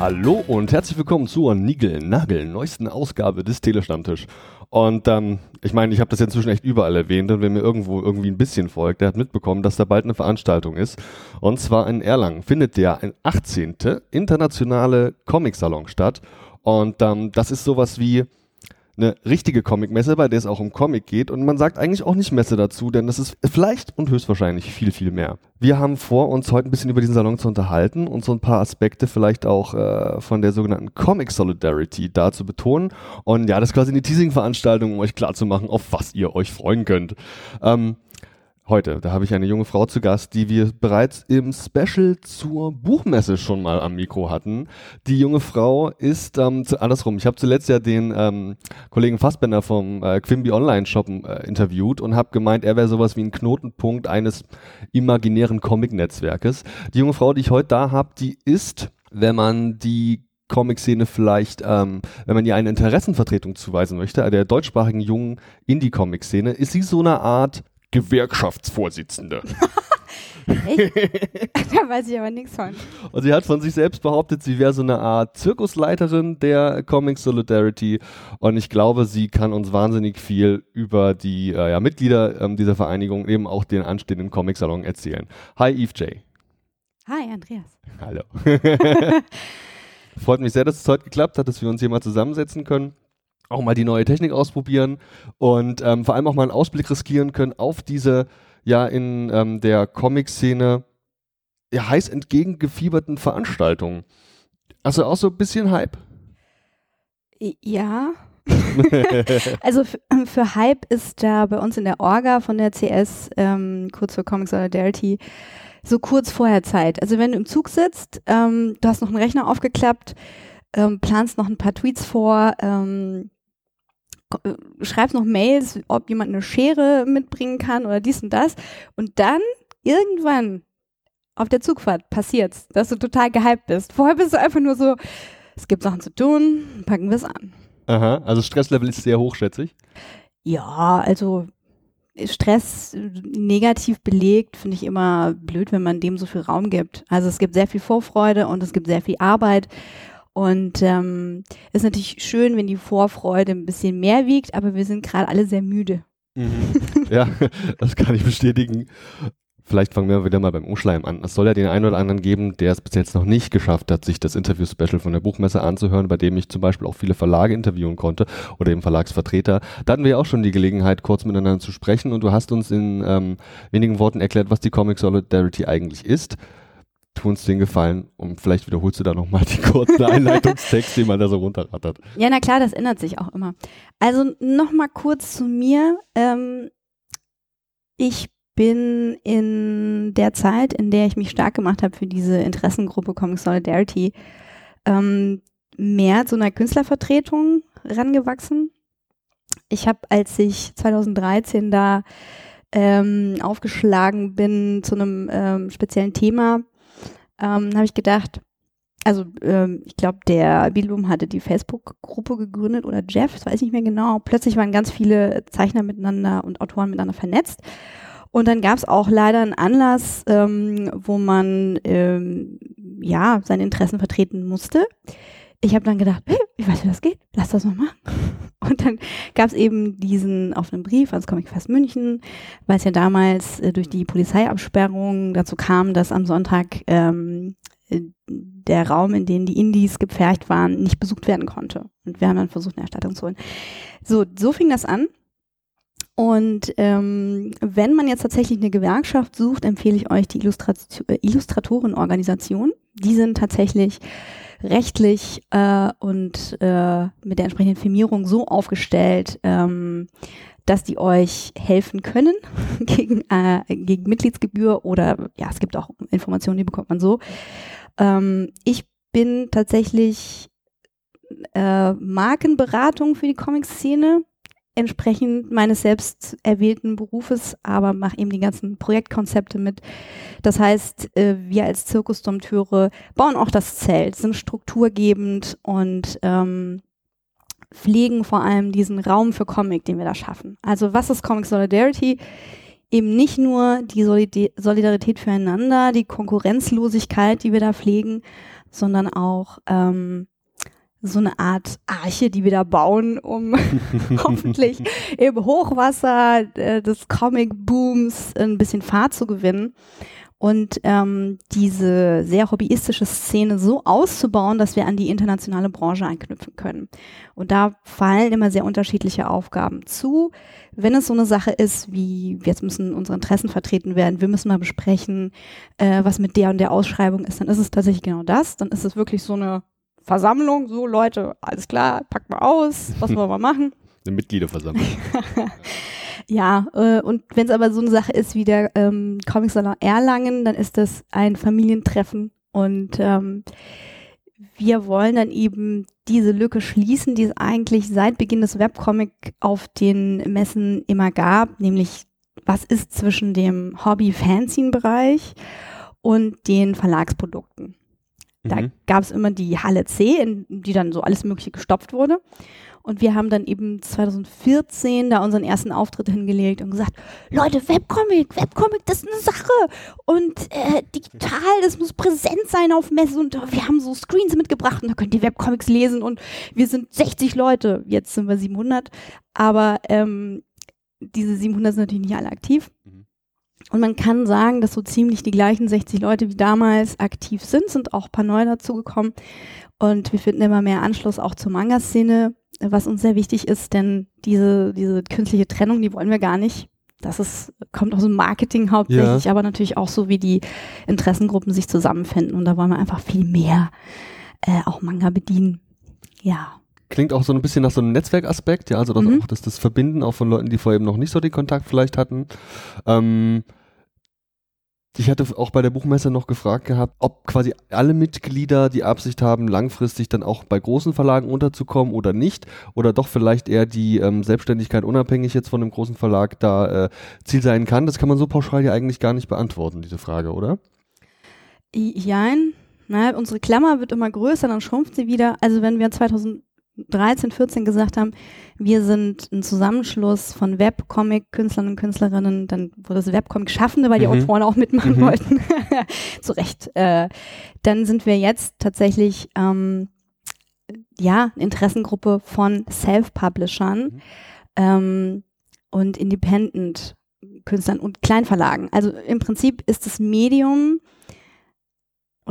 Hallo und herzlich willkommen zur Nigel-Nagel, neuesten Ausgabe des Telestammtisch. Und ähm, ich meine, ich habe das ja inzwischen echt überall erwähnt und wer mir irgendwo irgendwie ein bisschen folgt, der hat mitbekommen, dass da bald eine Veranstaltung ist. Und zwar in Erlangen findet der 18. internationale Comic-Salon statt. Und ähm, das ist sowas wie eine richtige Comic-Messe, bei der es auch um Comic geht. Und man sagt eigentlich auch nicht Messe dazu, denn das ist vielleicht und höchstwahrscheinlich viel, viel mehr. Wir haben vor, uns heute ein bisschen über diesen Salon zu unterhalten und so ein paar Aspekte vielleicht auch äh, von der sogenannten Comic Solidarity da zu betonen. Und ja, das ist quasi eine Teasing-Veranstaltung, um euch klarzumachen, auf was ihr euch freuen könnt. Ähm, heute. Da habe ich eine junge Frau zu Gast, die wir bereits im Special zur Buchmesse schon mal am Mikro hatten. Die junge Frau ist ähm, zu, andersrum. Ich habe zuletzt ja den ähm, Kollegen Fassbender vom äh, Quimby Online Shop äh, interviewt und habe gemeint, er wäre sowas wie ein Knotenpunkt eines imaginären Comic-Netzwerkes. Die junge Frau, die ich heute da habe, die ist, wenn man die Comic-Szene vielleicht, ähm, wenn man ihr eine Interessenvertretung zuweisen möchte, der deutschsprachigen jungen Indie-Comic-Szene, ist sie so eine Art Gewerkschaftsvorsitzende. da weiß ich aber nichts von. Und sie hat von sich selbst behauptet, sie wäre so eine Art Zirkusleiterin der Comic Solidarity. Und ich glaube, sie kann uns wahnsinnig viel über die äh, ja, Mitglieder ähm, dieser Vereinigung, eben auch den anstehenden Comic-Salon erzählen. Hi, Eve J. Hi, Andreas. Hallo. Freut mich sehr, dass es heute geklappt hat, dass wir uns hier mal zusammensetzen können auch mal die neue Technik ausprobieren und ähm, vor allem auch mal einen Ausblick riskieren können auf diese ja in ähm, der Comic-Szene ja, heiß entgegengefieberten Veranstaltungen. Also auch so ein bisschen Hype. Ja. also für Hype ist da bei uns in der Orga von der CS, ähm, kurz für Comic Solidarity, so kurz vorher Zeit. Also wenn du im Zug sitzt, ähm, du hast noch einen Rechner aufgeklappt, ähm, planst noch ein paar Tweets vor, ähm, äh, schreibst noch Mails, ob jemand eine Schere mitbringen kann oder dies und das. Und dann irgendwann auf der Zugfahrt passiert's, dass du total gehypt bist. Vorher bist du einfach nur so, es gibt Sachen zu tun, packen wir es an. Aha, also Stresslevel ist sehr hoch, schätze ich. Ja, also Stress negativ belegt, finde ich immer blöd, wenn man dem so viel Raum gibt. Also es gibt sehr viel Vorfreude und es gibt sehr viel Arbeit und ähm, ist natürlich schön, wenn die Vorfreude ein bisschen mehr wiegt, aber wir sind gerade alle sehr müde. Mhm. ja, das kann ich bestätigen. Vielleicht fangen wir wieder mal beim Umschleim an. Es soll ja den einen oder anderen geben, der es bis jetzt noch nicht geschafft hat, sich das Interview-Special von der Buchmesse anzuhören, bei dem ich zum Beispiel auch viele Verlage interviewen konnte oder eben Verlagsvertreter. Da hatten wir auch schon die Gelegenheit, kurz miteinander zu sprechen und du hast uns in ähm, wenigen Worten erklärt, was die Comic Solidarity eigentlich ist tu uns den Gefallen und vielleicht wiederholst du da nochmal die kurzen Einleitungstext, den man da so runterrattert. Ja, na klar, das ändert sich auch immer. Also nochmal kurz zu mir. Ähm, ich bin in der Zeit, in der ich mich stark gemacht habe für diese Interessengruppe Comic Solidarity, ähm, mehr zu einer Künstlervertretung rangewachsen. Ich habe, als ich 2013 da ähm, aufgeschlagen bin zu einem ähm, speziellen Thema, ähm, habe ich gedacht, also ähm, ich glaube, der Bildum hatte die Facebook-Gruppe gegründet oder Jeff, das weiß ich nicht mehr genau. Plötzlich waren ganz viele Zeichner miteinander und Autoren miteinander vernetzt. Und dann gab es auch leider einen Anlass, ähm, wo man ähm, ja seine Interessen vertreten musste. Ich habe dann gedacht, hey, ich weiß, wie das geht, lass das mal machen. Und dann gab es eben diesen offenen Brief ans Comicfest München, weil es ja damals äh, durch die Polizeiabsperrung dazu kam, dass am Sonntag ähm, äh, der Raum, in dem die Indies gepfercht waren, nicht besucht werden konnte. Und wir haben dann versucht, eine Erstattung zu holen. So, so fing das an. Und ähm, wenn man jetzt tatsächlich eine Gewerkschaft sucht, empfehle ich euch die Illustrat Illustratorenorganisation. Die sind tatsächlich rechtlich äh, und äh, mit der entsprechenden Firmierung so aufgestellt, ähm, dass die euch helfen können gegen, äh, gegen Mitgliedsgebühr oder ja, es gibt auch Informationen, die bekommt man so. Ähm, ich bin tatsächlich äh, Markenberatung für die Comic-Szene entsprechend meines selbst erwählten Berufes, aber mache eben die ganzen Projektkonzepte mit. Das heißt, äh, wir als Zirkusdompteure bauen auch das Zelt, sind strukturgebend und ähm, pflegen vor allem diesen Raum für Comic, den wir da schaffen. Also was ist Comic Solidarity? eben nicht nur die Solidarität füreinander, die Konkurrenzlosigkeit, die wir da pflegen, sondern auch ähm, so eine Art Arche, die wir da bauen, um hoffentlich im Hochwasser äh, des Comic-Booms ein bisschen Fahrt zu gewinnen und ähm, diese sehr hobbyistische Szene so auszubauen, dass wir an die internationale Branche anknüpfen können. Und da fallen immer sehr unterschiedliche Aufgaben zu. Wenn es so eine Sache ist, wie jetzt müssen unsere Interessen vertreten werden, wir müssen mal besprechen, äh, was mit der und der Ausschreibung ist, dann ist es tatsächlich genau das. Dann ist es wirklich so eine Versammlung, so Leute, alles klar, packt mal aus, was wollen wir machen? Eine Mitgliederversammlung. Ja, äh, und wenn es aber so eine Sache ist wie der ähm, Comic Salon Erlangen, dann ist das ein Familientreffen und ähm, wir wollen dann eben diese Lücke schließen, die es eigentlich seit Beginn des Webcomic auf den Messen immer gab, nämlich was ist zwischen dem Hobby-Fanzine-Bereich und den Verlagsprodukten. Da mhm. gab es immer die Halle C, in die dann so alles Mögliche gestopft wurde. Und wir haben dann eben 2014 da unseren ersten Auftritt hingelegt und gesagt, Leute, Webcomic, Webcomic, das ist eine Sache. Und äh, digital, das muss präsent sein auf Messen. Und wir haben so Screens mitgebracht und da könnt ihr Webcomics lesen. Und wir sind 60 Leute, jetzt sind wir 700. Aber ähm, diese 700 sind natürlich nicht alle aktiv. Mhm. Und man kann sagen, dass so ziemlich die gleichen 60 Leute wie damals aktiv sind, sind auch ein paar neue dazugekommen. Und wir finden immer mehr Anschluss auch zur Manga-Szene was uns sehr wichtig ist, denn diese, diese künstliche Trennung, die wollen wir gar nicht. Das ist, kommt aus dem Marketing hauptsächlich, ja. aber natürlich auch so, wie die Interessengruppen sich zusammenfinden. Und da wollen wir einfach viel mehr äh, auch Manga bedienen. Ja. Klingt auch so ein bisschen nach so einem Netzwerkaspekt, ja, also das mhm. auch das, das Verbinden auch von Leuten, die vorher eben noch nicht so den Kontakt vielleicht hatten. Ähm, ich hatte auch bei der Buchmesse noch gefragt gehabt, ob quasi alle Mitglieder die Absicht haben, langfristig dann auch bei großen Verlagen unterzukommen oder nicht. Oder doch vielleicht eher die ähm, Selbstständigkeit unabhängig jetzt von einem großen Verlag da äh, Ziel sein kann. Das kann man so pauschal ja eigentlich gar nicht beantworten, diese Frage, oder? Jein. Na, unsere Klammer wird immer größer, dann schrumpft sie wieder. Also wenn wir 2000 13, 14 gesagt haben, wir sind ein Zusammenschluss von Webcomic-Künstlern und Künstlerinnen, dann wurde das Webcomic-Schaffende, weil die mhm. Autoren auch mitmachen mhm. wollten. Zu Recht. Äh, dann sind wir jetzt tatsächlich ähm, ja, eine Interessengruppe von Self-Publishern mhm. ähm, und Independent-Künstlern und Kleinverlagen. Also im Prinzip ist das Medium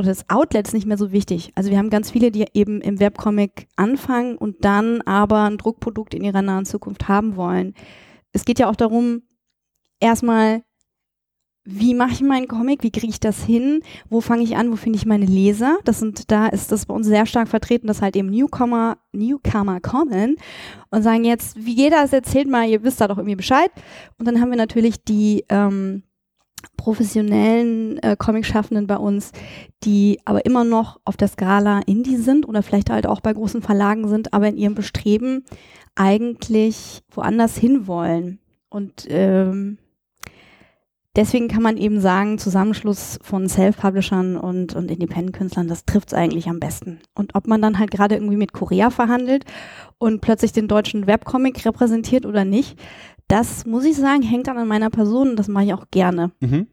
oder das Outlet ist nicht mehr so wichtig. Also wir haben ganz viele, die eben im Webcomic anfangen und dann aber ein Druckprodukt in ihrer nahen Zukunft haben wollen. Es geht ja auch darum, erstmal, wie mache ich meinen Comic, wie kriege ich das hin, wo fange ich an, wo finde ich meine Leser. Das sind, da ist das bei uns sehr stark vertreten, dass halt eben Newcomer, Newcomer kommen und sagen jetzt, wie geht das, erzählt mal, ihr wisst da doch irgendwie Bescheid. Und dann haben wir natürlich die ähm, professionellen äh, Comic-Schaffenden bei uns, die aber immer noch auf der Skala Indie sind oder vielleicht halt auch bei großen Verlagen sind, aber in ihrem Bestreben eigentlich woanders hinwollen. Und ähm, deswegen kann man eben sagen, Zusammenschluss von Self-Publishern und, und Independent-Künstlern, das trifft es eigentlich am besten. Und ob man dann halt gerade irgendwie mit Korea verhandelt und plötzlich den deutschen Webcomic repräsentiert oder nicht, das muss ich sagen, hängt dann an meiner Person und das mache ich auch gerne. Mhm.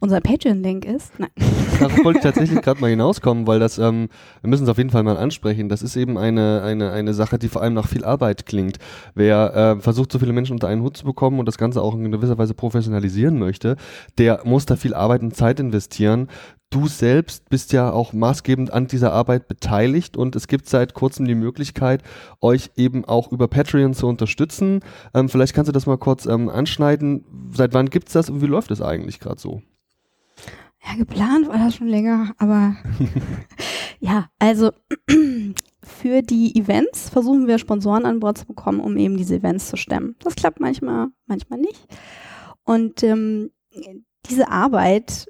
Unser Patreon-Link ist. Nein. Darauf wollte ich tatsächlich gerade mal hinauskommen, weil das, ähm, wir müssen es auf jeden Fall mal ansprechen. Das ist eben eine, eine, eine Sache, die vor allem nach viel Arbeit klingt. Wer äh, versucht, so viele Menschen unter einen Hut zu bekommen und das Ganze auch in gewisser Weise professionalisieren möchte, der muss da viel Arbeit und Zeit investieren du selbst bist ja auch maßgebend an dieser Arbeit beteiligt und es gibt seit kurzem die Möglichkeit, euch eben auch über Patreon zu unterstützen. Ähm, vielleicht kannst du das mal kurz ähm, anschneiden. Seit wann gibt es das und wie läuft es eigentlich gerade so? Ja, geplant war das schon länger, aber ja, also für die Events versuchen wir Sponsoren an Bord zu bekommen, um eben diese Events zu stemmen. Das klappt manchmal, manchmal nicht. Und ähm, diese Arbeit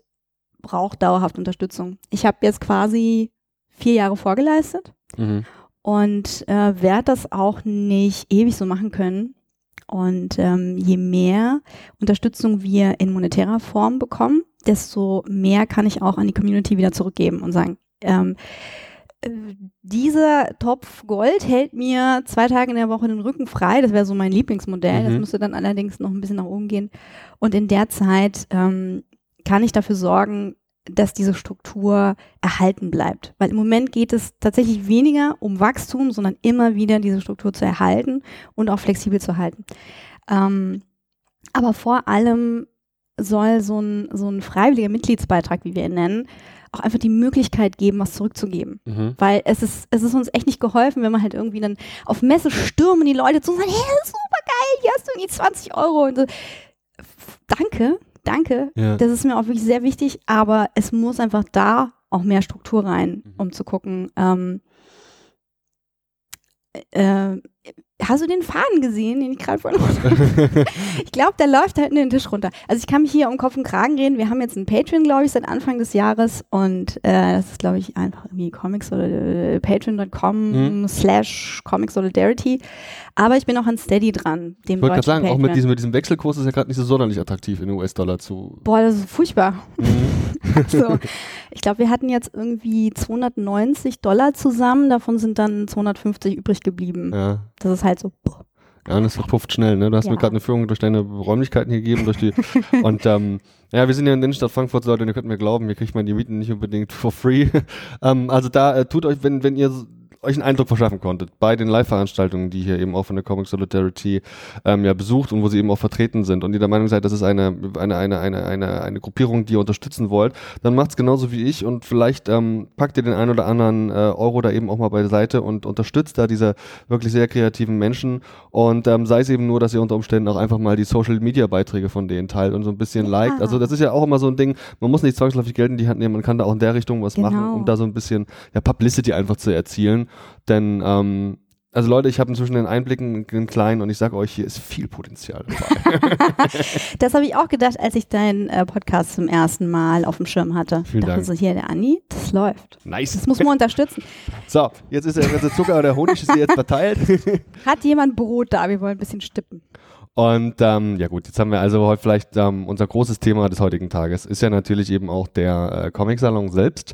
braucht dauerhaft Unterstützung. Ich habe jetzt quasi vier Jahre vorgeleistet mhm. und äh, werde das auch nicht ewig so machen können. Und ähm, je mehr Unterstützung wir in monetärer Form bekommen, desto mehr kann ich auch an die Community wieder zurückgeben und sagen, ähm, äh, dieser Topf Gold hält mir zwei Tage in der Woche den Rücken frei. Das wäre so mein Lieblingsmodell. Das Mhm. müsste dann allerdings noch ein bisschen nach oben gehen. Und in der Zeit ähm, kann ich dafür sorgen, dass diese Struktur erhalten bleibt. Weil im Moment geht es tatsächlich weniger um Wachstum, sondern immer wieder diese Struktur zu erhalten und auch flexibel zu halten. Ähm, aber vor allem soll so ein, so ein freiwilliger Mitgliedsbeitrag, wie wir ihn nennen, auch einfach die Möglichkeit geben, was zurückzugeben. Mhm. Weil es ist, es ist uns echt nicht geholfen, wenn man halt irgendwie dann auf Messe stürmen die Leute zu und sagen, hey, super geil, hier hast du irgendwie 20 Euro und so. Danke, danke. Ja. Das ist mir auch wirklich sehr wichtig, aber es muss einfach da auch mehr Struktur rein, Mhm. um zu gucken. Ähm, äh, hast du den Faden gesehen, den ich gerade vorhin Ich glaube, der läuft da hinten den Tisch runter. Also ich kann mich hier um Kopf und Kragen reden. Wir haben jetzt ein Patreon, glaube ich, seit Anfang des Jahres und äh, das ist, glaube ich, einfach irgendwie Comics oder äh, patreon.com Mhm. slash Comic Solidarity. Aber ich bin auch an Steady dran, dem Ich wollte gerade sagen, auch mit diesem, mit diesem Wechselkurs ist ja gerade nicht so sonderlich attraktiv in US-Dollar zu. Boah, das ist furchtbar. Mhm. so. Ich glaube, wir hatten jetzt irgendwie 290 Dollar zusammen, davon sind dann 250 übrig geblieben. Ja. Das ist halt so. boah. Ja, und das verpufft schnell, ne? Du hast Ja. mir gerade eine Führung durch deine Räumlichkeiten gegeben, durch die. und ähm, ja, wir sind ja in der Innenstadt Frankfurt, Leute, und ihr könnt mir glauben, hier kriegt man die Mieten nicht unbedingt for free. ähm, also da äh, tut euch, wenn, wenn ihr euch einen Eindruck verschaffen konntet bei den Live-Veranstaltungen, die hier eben auch von der Comic Solidarity ähm, ja besucht und wo sie eben auch vertreten sind und ihr der Meinung seid, das ist eine, eine, eine, eine, eine, eine Gruppierung, die ihr unterstützen wollt, dann macht's genauso wie ich und vielleicht ähm, packt ihr den einen oder anderen äh, Euro da eben auch mal beiseite und unterstützt da diese wirklich sehr kreativen Menschen und ähm, sei es eben nur, dass ihr unter Umständen auch einfach mal die Social Media Beiträge von denen teilt und so ein bisschen liked. Also das ist ja auch immer so ein Ding, man muss nicht zwangsläufig Geld in die Hand nehmen, man kann da auch in der Richtung was machen, Genau. um da so ein bisschen ja, Publicity einfach zu erzielen. Denn ähm, also Leute, ich habe inzwischen den Einblicken in kleinen und ich sage euch, hier ist viel Potenzial dabei. Das habe ich auch gedacht, als ich deinen äh, Podcast zum ersten Mal auf dem Schirm hatte. Vielen dachte Dank. so, hier, der Andi, das läuft. nice. Das muss man unterstützen. So, jetzt ist der ganze Zucker und der Honig ist hier jetzt verteilt. Hat jemand Brot da? Wir wollen ein bisschen stippen. Und ähm, ja gut, jetzt haben wir also heute vielleicht ähm, unser großes Thema des heutigen Tages ist ja natürlich eben auch der äh, Comic-Salon selbst.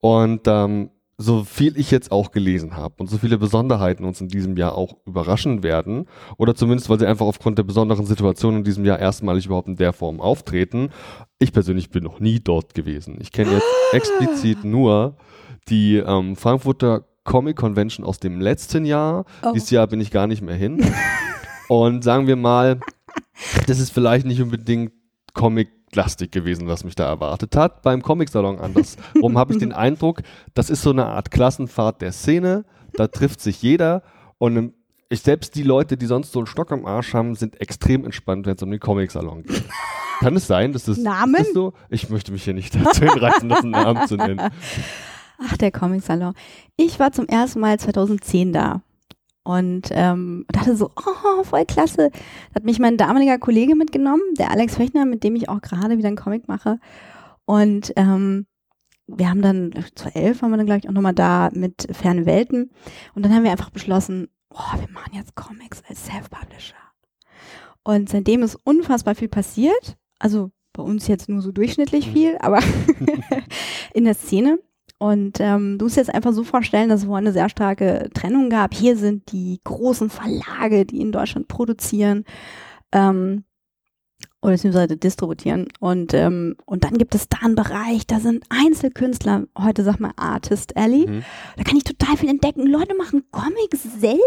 Und ähm, so viel ich jetzt auch gelesen habe und so viele Besonderheiten uns in diesem Jahr auch überraschen werden, oder zumindest weil sie einfach aufgrund der besonderen Situation in diesem Jahr erstmalig überhaupt in der Form auftreten. Ich persönlich bin noch nie dort gewesen. Ich kenne jetzt explizit nur die ähm, Frankfurter Comic Convention aus dem letzten Jahr. Oh. Dieses Jahr bin ich gar nicht mehr hin. Und sagen wir mal, das ist vielleicht nicht unbedingt Comic-lastig gewesen, was mich da erwartet hat. Beim Comic-Salon andersrum habe ich den Eindruck, das ist so eine Art Klassenfahrt der Szene. Da trifft sich jeder und im- ich, selbst die Leute, die sonst so einen Stock am Arsch haben, sind extrem entspannt, wenn es um den Comic-Salon geht. Kann es sein, dass das, Namen? ist das so? Ich möchte mich hier nicht dazu hinreißen lassen, einen Namen zu nennen. Ach, der Comic-Salon. Ich war zum ersten Mal 2010 da und ähm, dachte so, oh, voll klasse. Da hat mich mein damaliger Kollege mitgenommen, der Alex Fechner, mit dem ich auch gerade wieder einen Comic mache. Und ähm, wir haben dann, 2011 waren wir dann, glaube ich, auch nochmal da mit Ferne Welten. Und dann haben wir einfach beschlossen, oh, wir machen jetzt Comics als Self-Publisher. Und seitdem ist unfassbar viel passiert. Also bei uns jetzt nur so durchschnittlich viel, aber in der Szene. Und ähm, du musst dir jetzt einfach so vorstellen, dass es wohl eine sehr starke Trennung gab. Hier sind die großen Verlage, die in Deutschland produzieren ähm, oder beziehungsweise distributieren. Und, ähm, und dann gibt es da einen Bereich, da sind Einzelkünstler, heute sag mal Artist Alley. Mhm. Da kann ich total viel entdecken. Leute machen Comics selber.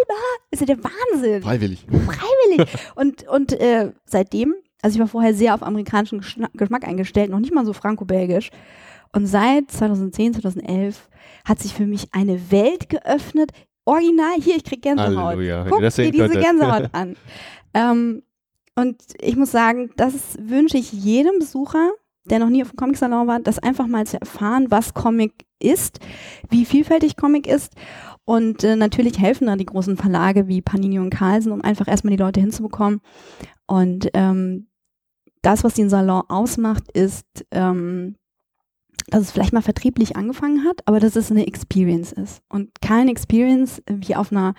Das ist ja der Wahnsinn Freiwillig. freiwillig. und und äh, seitdem, also ich war vorher sehr auf amerikanischen Geschmack eingestellt, noch nicht mal so franco-belgisch. Und seit 2010, 2011 hat sich für mich eine Welt geöffnet. Original, hier, ich krieg Gänsehaut. Halleluja, Guck das dir diese könntet. Gänsehaut an. ähm, und ich muss sagen, das wünsche ich jedem Besucher, der noch nie auf dem Comic-Salon war, das einfach mal zu erfahren, was Comic ist, wie vielfältig Comic ist. Und äh, natürlich helfen da die großen Verlage wie Panini und Carlsen, um einfach erstmal die Leute hinzubekommen. Und ähm, das, was den Salon ausmacht, ist, ähm, dass es vielleicht mal vertrieblich angefangen hat, aber dass es eine Experience ist. Und keine Experience wie auf einer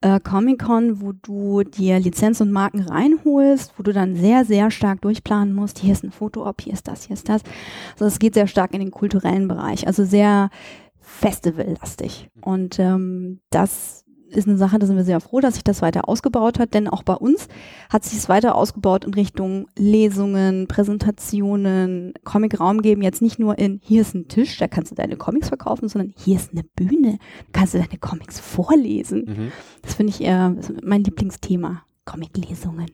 äh, Comic-Con, wo du dir Lizenz und Marken reinholst, wo du dann sehr, sehr stark durchplanen musst. Hier ist ein Foto-Op, hier ist das, hier ist das. Also es geht sehr stark in den kulturellen Bereich. Also sehr festivallastig. Und ähm, das ist eine Sache, da sind wir sehr froh, dass sich das weiter ausgebaut hat, denn auch bei uns hat sich es weiter ausgebaut in Richtung Lesungen, Präsentationen, Comic-Raum geben, jetzt nicht nur in, hier ist ein Tisch, da kannst du deine Comics verkaufen, sondern hier ist eine Bühne, da kannst du deine Comics vorlesen. Mhm. Das finde ich eher mein Lieblingsthema, Comic-Lesungen.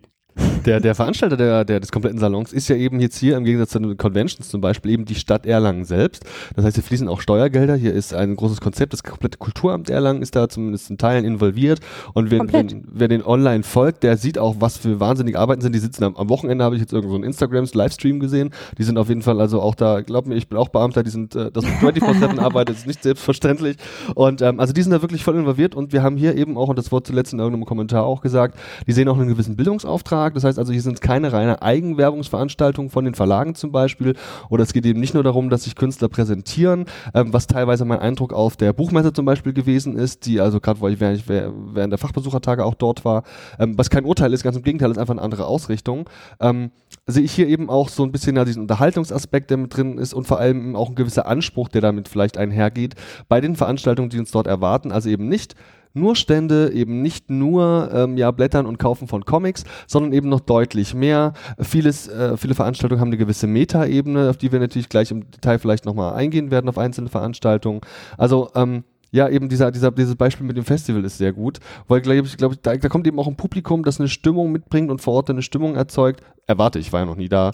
Der, der Veranstalter der, der, des kompletten Salons ist ja eben jetzt hier im Gegensatz zu den Conventions zum Beispiel eben die Stadt Erlangen selbst. Das heißt, hier fließen auch Steuergelder. Hier ist ein großes Konzept. Das komplette Kulturamt Erlangen ist da zumindest in Teilen involviert. Und wer, wenn, wer den online folgt, der sieht auch, was für wahnsinnige Arbeiten sind. Die sitzen am, am Wochenende, habe ich jetzt irgendwo so einen Instagrams-Livestream gesehen. Die sind auf jeden Fall also auch da, glaub mir, ich bin auch Beamter, die sind, äh, das 24-7 arbeitet, ist nicht selbstverständlich. Und ähm, also die sind da wirklich voll involviert und wir haben hier eben auch, und das wurde zuletzt in irgendeinem Kommentar auch gesagt, die sehen auch einen gewissen Bildungsauftrag. Das heißt also, hier sind keine reine Eigenwerbungsveranstaltung von den Verlagen zum Beispiel. Oder es geht eben nicht nur darum, dass sich Künstler präsentieren, ähm, was teilweise mein Eindruck auf der Buchmesse zum Beispiel gewesen ist, die also gerade, weil ich während, während der Fachbesuchertage auch dort war, ähm, was kein Urteil ist, ganz im Gegenteil, ist einfach eine andere Ausrichtung. Ähm, sehe ich hier eben auch so ein bisschen ja, diesen Unterhaltungsaspekt, der mit drin ist und vor allem auch ein gewisser Anspruch, der damit vielleicht einhergeht, bei den Veranstaltungen, die uns dort erwarten. Also eben nicht nur Stände, eben nicht nur ähm, ja, Blättern und Kaufen von Comics, sondern eben noch deutlich mehr. Vieles, äh, viele Veranstaltungen haben eine gewisse Meta-Ebene, auf die wir natürlich gleich im Detail vielleicht nochmal eingehen werden auf einzelne Veranstaltungen. Also ähm, ja, eben dieser, dieser, dieses Beispiel mit dem Festival ist sehr gut, weil glaube ich, glaube da, da kommt eben auch ein Publikum, das eine Stimmung mitbringt und vor Ort eine Stimmung erzeugt. Erwarte ich, war ja noch nie da.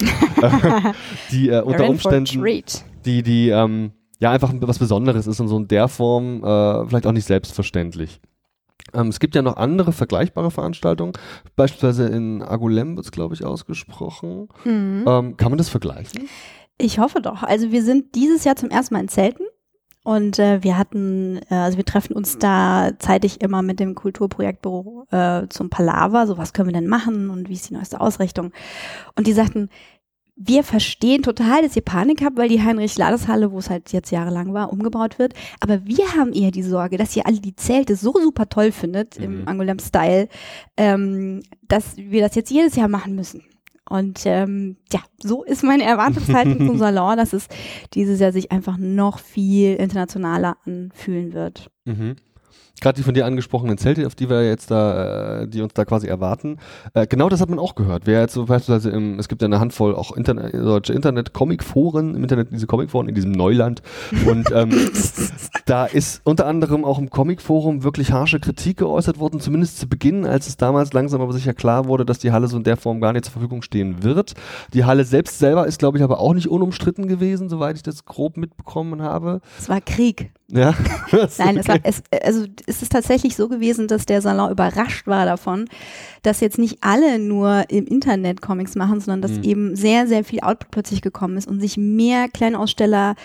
die äh, unter Umständen, die, die, ähm, ja, einfach was Besonderes ist und so in der Form äh, vielleicht auch nicht selbstverständlich. Ähm, es gibt ja noch andere vergleichbare Veranstaltungen, beispielsweise in Agulem wird es, glaube ich, ausgesprochen. Mhm. Ähm, kann man das vergleichen? Ich hoffe doch. Also wir sind dieses Jahr zum ersten Mal in Zelten. Und äh, wir hatten, äh, also wir treffen uns da zeitig immer mit dem Kulturprojektbüro äh, zum Palaver, so was können wir denn machen und wie ist die neueste Ausrichtung. Und die sagten, wir verstehen total, dass ihr Panik habt, weil die Heinrich-Lades-Halle, wo es halt jetzt jahrelang war, umgebaut wird. Aber wir haben eher die Sorge, dass ihr alle die Zelte so super toll findet mhm. im Angoulême-Style, ähm, dass wir das jetzt jedes Jahr machen müssen. Und ähm, ja, so ist meine Erwartungshaltung zum Salon, dass es dieses Jahr sich einfach noch viel internationaler anfühlen wird. Mhm gerade die von dir angesprochenen Zelte, auf die wir jetzt da, äh, die uns da quasi erwarten, äh, genau das hat man auch gehört. Wer jetzt so beispielsweise im, es gibt ja eine Handvoll auch Internet, deutsche Internet-Comic-Foren, im Internet diese Comic-Foren in diesem Neuland und ähm, da ist unter anderem auch im Comic-Forum wirklich harsche Kritik geäußert worden, zumindest zu Beginn, als es damals langsam aber sicher klar wurde, dass die Halle so in der Form gar nicht zur Verfügung stehen wird. Die Halle selbst selber ist, glaube ich, aber auch nicht unumstritten gewesen, soweit ich das grob mitbekommen habe. Es war Krieg. Ja. Nein, es, war, es, also es ist tatsächlich so gewesen, dass der Salon überrascht war davon, dass jetzt nicht alle nur im Internet Comics machen, sondern dass mhm. eben sehr, sehr viel Output plötzlich gekommen ist und sich mehr Kleinaussteller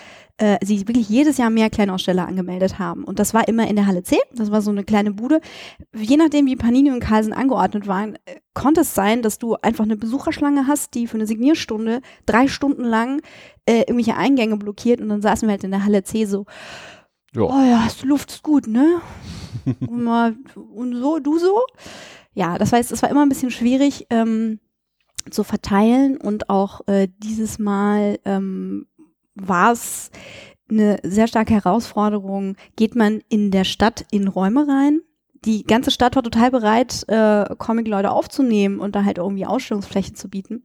äh, sich wirklich jedes Jahr mehr Kleinaussteller angemeldet haben. Und das war immer in der Halle C. Das war so eine kleine Bude. Je nachdem, wie Panini und Carlsen angeordnet waren, äh, konnte es sein, dass du einfach eine Besucherschlange hast, die für eine Signierstunde drei Stunden lang äh, irgendwelche Eingänge blockiert. Und dann saßen wir halt in der Halle C so, ja. Oh ja, die Luft ist gut, ne? und, mal, und so, du so? Ja, das heißt, es war immer ein bisschen schwierig ähm, zu verteilen und auch äh, dieses Mal ähm, war es eine sehr starke Herausforderung. Geht man in der Stadt in Räume rein? Die ganze Stadt war total bereit, äh, Comic-Leute aufzunehmen und da halt irgendwie Ausstellungsflächen zu bieten.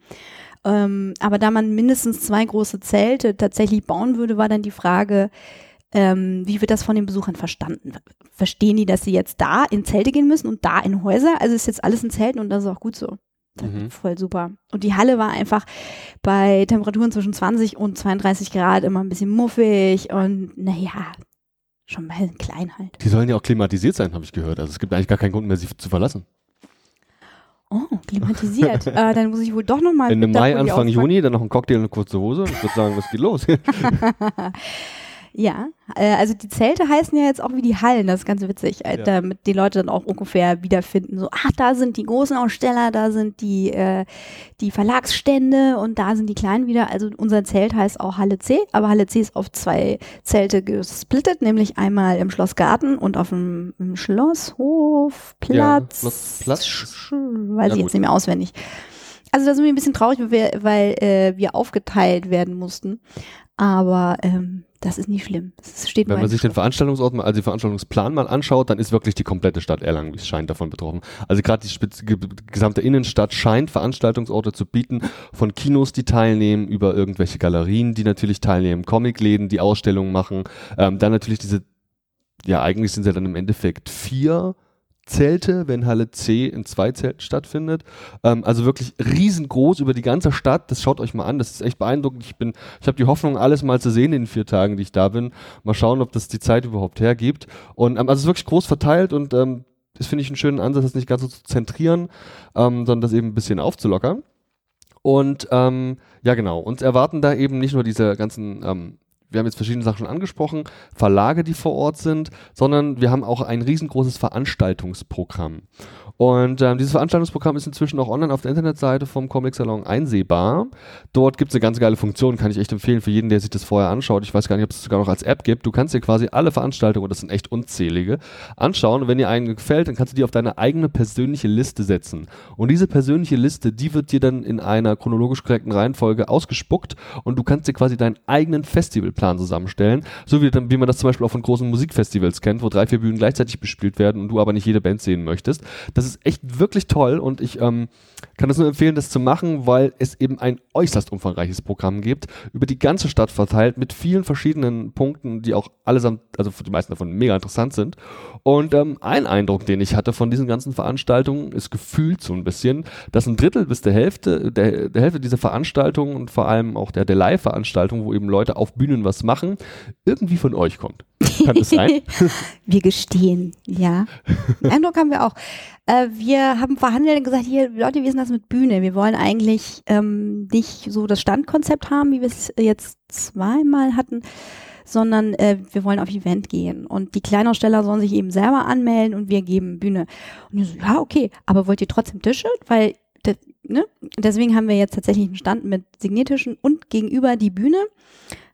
Ähm, aber da man mindestens zwei große Zelte tatsächlich bauen würde, war dann die Frage, ähm, wie wird das von den Besuchern verstanden? Verstehen die, dass sie jetzt da in Zelte gehen müssen und da in Häuser? Also ist jetzt alles in Zelten und das ist auch gut so. Mhm. Voll super. Und die Halle war einfach bei Temperaturen zwischen 20 und 32 Grad immer ein bisschen muffig und naja, schon mal klein halt. Die sollen ja auch klimatisiert sein, habe ich gehört. Also es gibt eigentlich gar keinen Grund mehr, sie zu verlassen. Oh, klimatisiert. äh, dann muss ich wohl doch nochmal. In Mai, Anfang Juni, dann noch ein Cocktail und eine kurze Hose. Ich würde sagen, was geht los? Ja, äh, also die Zelte heißen ja jetzt auch wie die Hallen, das ist ganz witzig, äh, ja. damit die Leute dann auch ungefähr wiederfinden. So, ach, da sind die großen Aussteller, da sind die, äh, die Verlagsstände und da sind die kleinen wieder. Also unser Zelt heißt auch Halle C, aber Halle C ist auf zwei Zelte gesplittet, nämlich einmal im Schlossgarten und auf dem Schlosshof, Platz. Ja, Schloss, Platz. Weiß ja, ich jetzt nicht mehr auswendig. Also da sind wir ein bisschen traurig, weil wir, weil, äh, wir aufgeteilt werden mussten. Aber ähm, Das ist nicht schlimm. Das steht Wenn man sich den. Veranstaltungsort, mal- also den Veranstaltungsplan mal anschaut, dann ist wirklich die komplette Stadt Erlangen, wie es scheint, davon betroffen. Also gerade die gesamte Innenstadt scheint Veranstaltungsorte zu bieten, von Kinos, die teilnehmen, über irgendwelche Galerien, die natürlich teilnehmen, Comicläden, die Ausstellungen machen, ähm, dann natürlich diese, ja eigentlich sind es ja dann im Endeffekt vier Zelte, wenn Halle C in zwei Zelten stattfindet. Ähm, also wirklich riesengroß über die ganze Stadt. Das schaut euch mal an. Das ist echt beeindruckend. Ich bin, ich habe die Hoffnung, alles mal zu sehen in den vier Tagen, die ich da bin. Mal schauen, ob das die Zeit überhaupt hergibt. Und ähm, also es ist wirklich groß verteilt und ähm, das finde ich einen schönen Ansatz, das nicht ganz so zu zentrieren, ähm, sondern das eben ein bisschen aufzulockern. Und ähm, ja, genau. Uns erwarten da eben nicht nur diese ganzen, ähm, wir haben jetzt verschiedene Sachen schon angesprochen, Verlage, die vor Ort sind, sondern wir haben auch ein riesengroßes Veranstaltungsprogramm. Und ähm, dieses Veranstaltungsprogramm ist inzwischen auch online auf der Internetseite vom Comic Salon einsehbar. Dort gibt es eine ganz geile Funktion, kann ich echt empfehlen für jeden, der sich das vorher anschaut. Ich weiß gar nicht, ob es sogar noch als App gibt. Du kannst dir quasi alle Veranstaltungen, und das sind echt unzählige, anschauen. Und wenn dir eine gefällt, dann kannst du die auf deine eigene persönliche Liste setzen. Und diese persönliche Liste, die wird dir dann in einer chronologisch korrekten Reihenfolge ausgespuckt und du kannst dir quasi deinen eigenen Festivalplan zusammenstellen. So wie, wie man das zum Beispiel auch von großen Musikfestivals kennt, wo drei, vier Bühnen gleichzeitig bespielt werden und du aber nicht jede Band sehen möchtest. Das ist echt wirklich toll und ich ähm, kann das nur empfehlen, das zu machen, weil es eben ein äußerst umfangreiches Programm gibt, über die ganze Stadt verteilt, mit vielen verschiedenen Punkten, die auch allesamt, also die meisten davon mega interessant sind. Und ähm, ein Eindruck, den ich hatte von diesen ganzen Veranstaltungen, ist gefühlt so ein bisschen, dass ein Drittel bis der Hälfte, der, der Hälfte dieser Veranstaltungen und vor allem auch der, der Live-Veranstaltungen, wo eben Leute auf Bühnen was machen, irgendwie von euch kommt. Kann das sein? wir gestehen, ja. Eindruck haben wir auch. Äh, wir haben verhandelt und gesagt, hier, Leute, ist denn das mit Bühne? Wir wollen eigentlich ähm, nicht so das Standkonzept haben, wie wir es jetzt zweimal hatten, sondern äh, wir wollen auf Event gehen. Und die Kleinaussteller sollen sich eben selber anmelden und wir geben Bühne. Und ich so, ja, okay, aber wollt ihr trotzdem Tische? Weil, de, ne? Deswegen haben wir jetzt tatsächlich einen Stand mit Signiertischen und gegenüber die Bühne.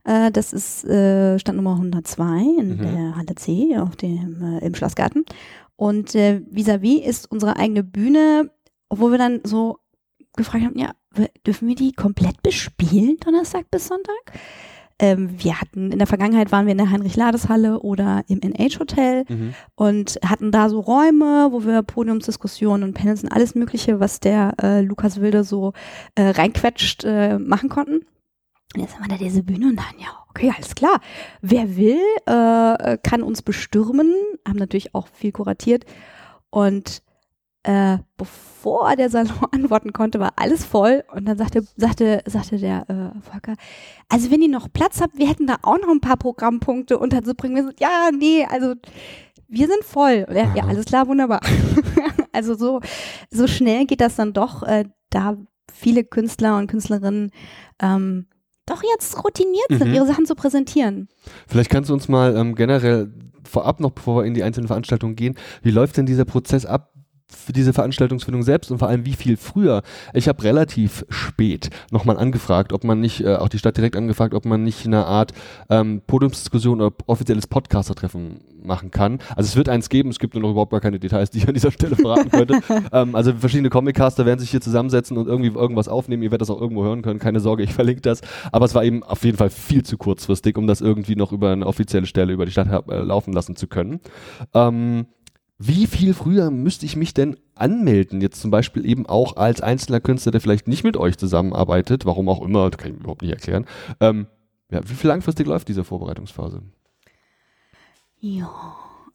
Äh, das ist äh, Stand Nummer 102 in Mhm. der Halle C auf dem, äh, im Schlossgarten. Und äh, vis-à-vis ist unsere eigene Bühne, wo wir dann so gefragt haben, ja, dürfen wir die komplett bespielen, Donnerstag bis Sonntag? Ähm, wir hatten, in der Vergangenheit waren wir in der Heinrich-Lades-Halle oder im NH-Hotel Mhm. und hatten da so Räume, wo wir Podiumsdiskussionen und Panels und alles Mögliche, was der äh, Lukas Wilde so äh, reinquetscht, äh, machen konnten. Und jetzt haben wir da diese Bühne und dann, ja, okay, alles klar. Wer will, äh, kann uns bestürmen. Haben natürlich auch viel kuratiert. Und äh, bevor der Salon antworten konnte, war alles voll. Und dann sagte, sagte, sagte der äh, Volker, also wenn ihr noch Platz habt, wir hätten da auch noch ein paar Programmpunkte unterzubringen. Wir so, ja, nee, also wir sind voll. Ja, Aha. alles klar, wunderbar. also so, so schnell geht das dann doch, äh, da viele Künstler und Künstlerinnen ähm, doch jetzt routiniert sind, Mhm. ihre Sachen zu präsentieren. Vielleicht kannst du uns mal ähm, generell vorab noch, bevor wir in die einzelnen Veranstaltungen gehen, wie läuft denn dieser Prozess ab für diese Veranstaltungsfindung selbst und vor allem wie viel früher? Ich habe relativ spät nochmal angefragt, ob man nicht, äh, auch die Stadt direkt angefragt, ob man nicht eine Art ähm, Podiumsdiskussion oder offizielles Podcaster-Treffen machen kann. Also es wird eins geben, es gibt nur noch überhaupt gar keine Details, die ich an dieser Stelle verraten könnte. ähm, also verschiedene Comiccaster werden sich hier zusammensetzen und irgendwie irgendwas aufnehmen. Ihr werdet das auch irgendwo hören können, keine Sorge, ich verlinke das. Aber es war eben auf jeden Fall viel zu kurzfristig, um das irgendwie noch über eine offizielle Stelle über die Stadt äh, laufen lassen zu können. Ähm, wie viel früher müsste ich mich denn anmelden? Jetzt zum Beispiel eben auch als einzelner Künstler, der vielleicht nicht mit euch zusammenarbeitet, warum auch immer, das kann ich mir überhaupt nicht erklären. Ähm, ja, wie viel langfristig läuft diese Vorbereitungsphase? Ja.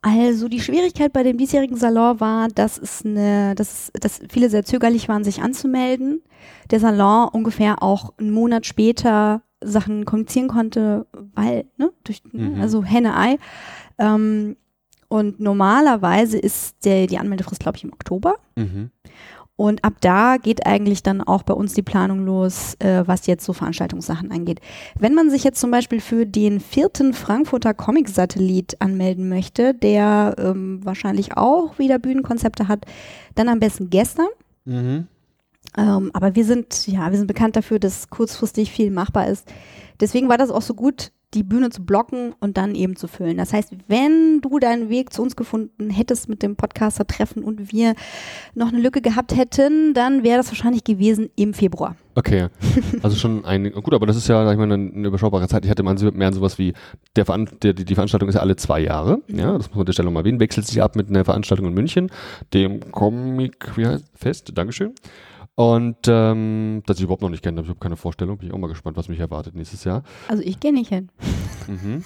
Also die Schwierigkeit bei dem diesjährigen Salon war, dass es eine, dass, dass viele sehr zögerlich waren, sich anzumelden. Der Salon ungefähr auch einen Monat später Sachen kommunizieren konnte, weil, ne, durch, Mhm. also Henne-Ei. Ähm, und normalerweise ist der, die Anmeldefrist, glaube ich, im Oktober. Mhm. Und ab da geht eigentlich dann auch bei uns die Planung los, äh, was jetzt so Veranstaltungssachen angeht. Wenn man sich jetzt zum Beispiel für den vierten Frankfurter Comic-Satellit anmelden möchte, der ähm, wahrscheinlich auch wieder Bühnenkonzepte hat, dann am besten gestern. Mhm. Ähm, aber wir sind, ja, wir sind bekannt dafür, dass kurzfristig viel machbar ist. Deswegen war das auch so gut, die Bühne zu blocken und dann eben zu füllen. Das heißt, wenn du deinen Weg zu uns gefunden hättest mit dem Podcaster-Treffen und wir noch eine Lücke gehabt hätten, dann wäre das wahrscheinlich gewesen im Februar. Okay, also schon ein, gut, aber das ist ja, sag ich mal, eine, eine überschaubare Zeit. Ich hatte mal mehr sowas wie, der, Veran der die, die Veranstaltung ist ja alle zwei Jahre, mhm. ja, das muss man an der Stelle mal erwähnen, wechselt sich ab mit einer Veranstaltung in München, dem Comic, wie heißt, Fest, Dankeschön. Und ähm, dass ich überhaupt noch nicht kenne, ich habe keine Vorstellung. Bin ich auch mal gespannt, was mich erwartet nächstes Jahr. Also ich gehe nicht hin. Mhm.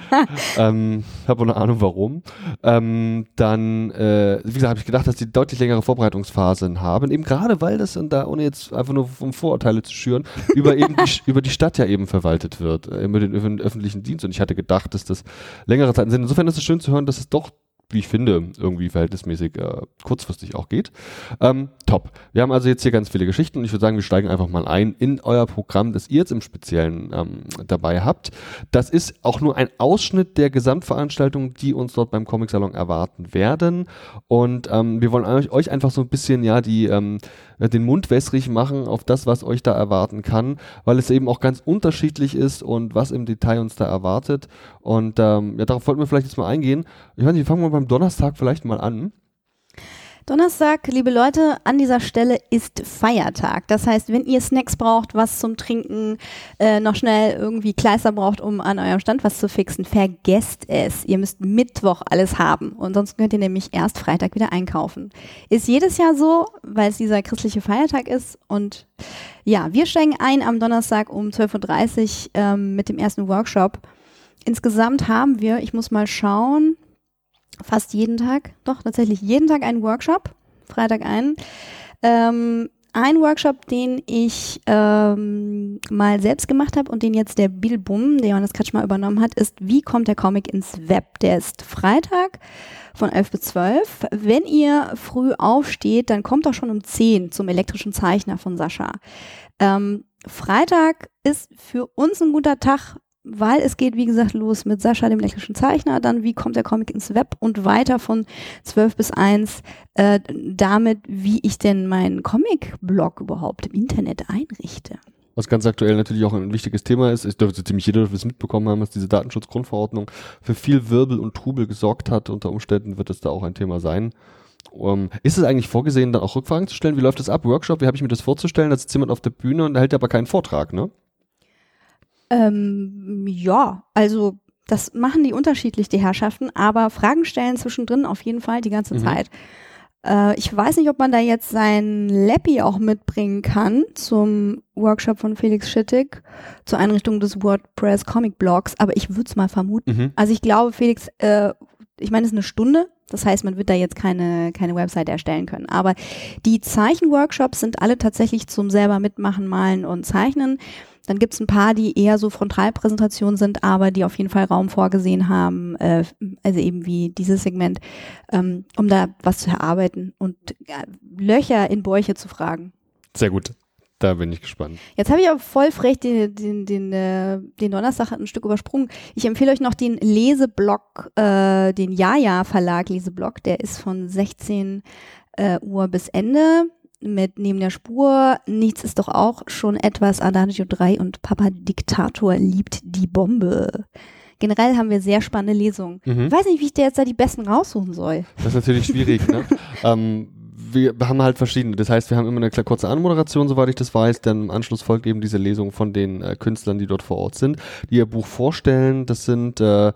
ähm, habe eine Ahnung warum. Ähm, dann, äh, wie gesagt, habe ich gedacht, dass die deutlich längere Vorbereitungsphasen haben. Eben gerade, weil das und da, ohne jetzt einfach nur um Vorurteile zu schüren, über eben die, über die Stadt ja eben verwaltet wird, äh, über den öffentlichen Dienst. Und ich hatte gedacht, dass das längere Zeiten sind. Insofern ist es schön zu hören, dass es doch wie ich finde, irgendwie verhältnismäßig äh, kurzfristig auch geht. Ähm, top. Wir haben also jetzt hier ganz viele Geschichten und ich würde sagen, wir steigen einfach mal ein in euer Programm, das ihr jetzt im Speziellen ähm, dabei habt. Das ist auch nur ein Ausschnitt der Gesamtveranstaltungen, die uns dort beim Comic Salon erwarten werden. Und ähm, wir wollen euch einfach so ein bisschen ja die ähm, den Mund wässrig machen auf das, was euch da erwarten kann, weil es eben auch ganz unterschiedlich ist und was im Detail uns da erwartet. Und ähm, ja, darauf wollten wir vielleicht jetzt mal eingehen. Ich weiß nicht, fangen wir beim Donnerstag vielleicht mal an. Donnerstag, liebe Leute, an dieser Stelle ist Feiertag. Das heißt, wenn ihr Snacks braucht, was zum Trinken, äh, noch schnell irgendwie Kleister braucht, um an eurem Stand was zu fixen, vergesst es. Ihr müsst Mittwoch alles haben. Und sonst könnt ihr nämlich erst Freitag wieder einkaufen. Ist jedes Jahr so, weil es dieser christliche Feiertag ist. Und ja, wir steigen ein am Donnerstag um 12.30 Uhr ähm, mit dem ersten Workshop. Insgesamt haben wir, ich muss mal schauen, fast jeden Tag, doch tatsächlich jeden Tag einen Workshop, Freitag einen. Ähm, ein Workshop, den ich ähm, mal selbst gemacht habe und den jetzt der Bill Bum, der Johannes Katschmer übernommen hat, ist, wie kommt der Comic ins Web? Der ist Freitag von 11 bis 12. Wenn ihr früh aufsteht, dann kommt doch schon um 10 zum elektrischen Zeichner von Sascha. Ähm, Freitag ist für uns ein guter Tag, weil es geht, wie gesagt, los mit Sascha, dem elektrischen Zeichner, dann wie kommt der Comic ins Web und weiter von 12 bis 1 äh, damit, wie ich denn meinen Comic-Blog überhaupt im Internet einrichte. Was ganz aktuell natürlich auch ein wichtiges Thema ist, ich dürfte ziemlich jeder es mitbekommen haben, dass diese Datenschutzgrundverordnung für viel Wirbel und Trubel gesorgt hat. Unter Umständen wird es da auch ein Thema sein. Um, ähm, ist es eigentlich vorgesehen, dann auch Rückfragen zu stellen? Wie läuft das ab? Workshop? Wie habe ich mir das vorzustellen? Da sitzt jemand auf der Bühne und hält aber keinen Vortrag, ne? Ähm, ja, also das machen die unterschiedlich, die Herrschaften, aber Fragen stellen zwischendrin auf jeden Fall die ganze mhm. Zeit. Äh, ich weiß nicht, ob man da jetzt sein Lappy auch mitbringen kann zum Workshop von Felix Schittig zur Einrichtung des WordPress Comic Blogs, aber ich würde es mal vermuten. Mhm. Also ich glaube, Felix, äh, ich meine, es ist eine Stunde, das heißt, man wird da jetzt keine, keine Website erstellen können. Aber die Zeichenworkshops sind alle tatsächlich zum selber mitmachen, malen und zeichnen. Dann gibt es ein paar, die eher so Frontalpräsentationen sind, aber die auf jeden Fall Raum vorgesehen haben, äh, also eben wie dieses Segment, ähm, um da was zu erarbeiten und äh, Löcher in Bäuche zu fragen. Sehr gut. Da bin ich gespannt. Jetzt habe ich aber voll frech den, den, den, äh, den Donnerstag ein Stück übersprungen. Ich empfehle euch noch den Leseblog, äh, den Jaja Verlag Leseblog. Der ist von 16 äh, Uhr bis Ende mit Neben der Spur, nichts ist doch auch schon etwas, Adagio 3 und Papa Diktator liebt die Bombe. Generell haben wir sehr spannende Lesungen. Mhm. Ich weiß nicht, wie ich dir jetzt da die besten raussuchen soll. Das ist natürlich schwierig, ne? ähm, wir haben halt verschiedene. Das heißt, wir haben immer eine kurze Anmoderation, soweit ich das weiß. Dann im Anschluss folgt eben diese Lesung von den äh, Künstlern, die dort vor Ort sind, die ihr Buch vorstellen. Das sind äh,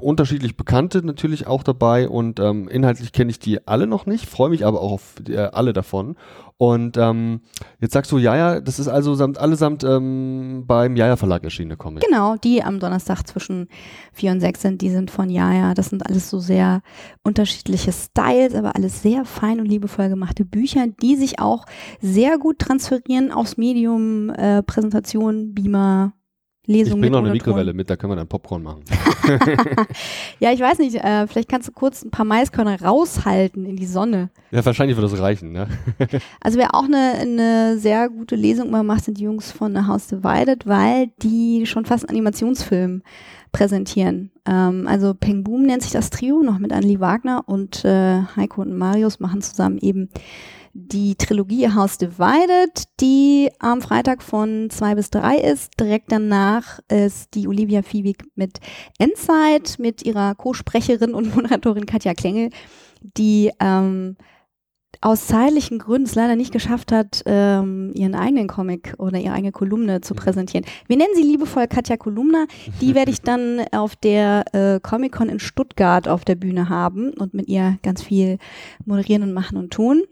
unterschiedlich Bekannte natürlich auch dabei und ähm, inhaltlich kenne ich die alle noch nicht, freue mich aber auch auf äh, alle davon. Und ähm, jetzt sagst du, Jaja, das ist also samt, allesamt ähm, beim Jaja Verlag erschienene Comic. Genau, die am Donnerstag zwischen vier und sechs sind, die sind von Jaja. Das sind alles so sehr unterschiedliche Styles, aber alles sehr fein und liebevoll gemachte Bücher, die sich auch sehr gut transferieren aufs Medium, äh, Präsentation, Beamer, Lesung. Ich bringe noch eine Mikrowelle mit, da können wir dann Popcorn machen. ja, ich weiß nicht, äh, vielleicht kannst du kurz ein paar Maiskörner raushalten in die Sonne. Ja, wahrscheinlich wird das reichen, ne? also wer auch eine, eine sehr gute Lesung mal macht, sind die Jungs von The House Divided, weil die schon fast einen Animationsfilm präsentieren. Ähm, also Peng Boom nennt sich das Trio, noch mit Anli Wagner und äh, Heiko und Marius machen zusammen eben die Trilogie House Divided, die am Freitag von zwei bis drei ist. Direkt danach ist die Olivia Fiebig mit Endzeit, mit ihrer Co-Sprecherin und Moderatorin Katja Klengel, die ähm, aus zeitlichen Gründen es leider nicht geschafft hat, ähm, ihren eigenen Comic oder ihre eigene Kolumne zu mhm. präsentieren. Wir nennen sie liebevoll Katja Kolumna. Die werde ich dann auf der äh, Comic-Con in Stuttgart auf der Bühne haben und mit ihr ganz viel moderieren und machen und tun.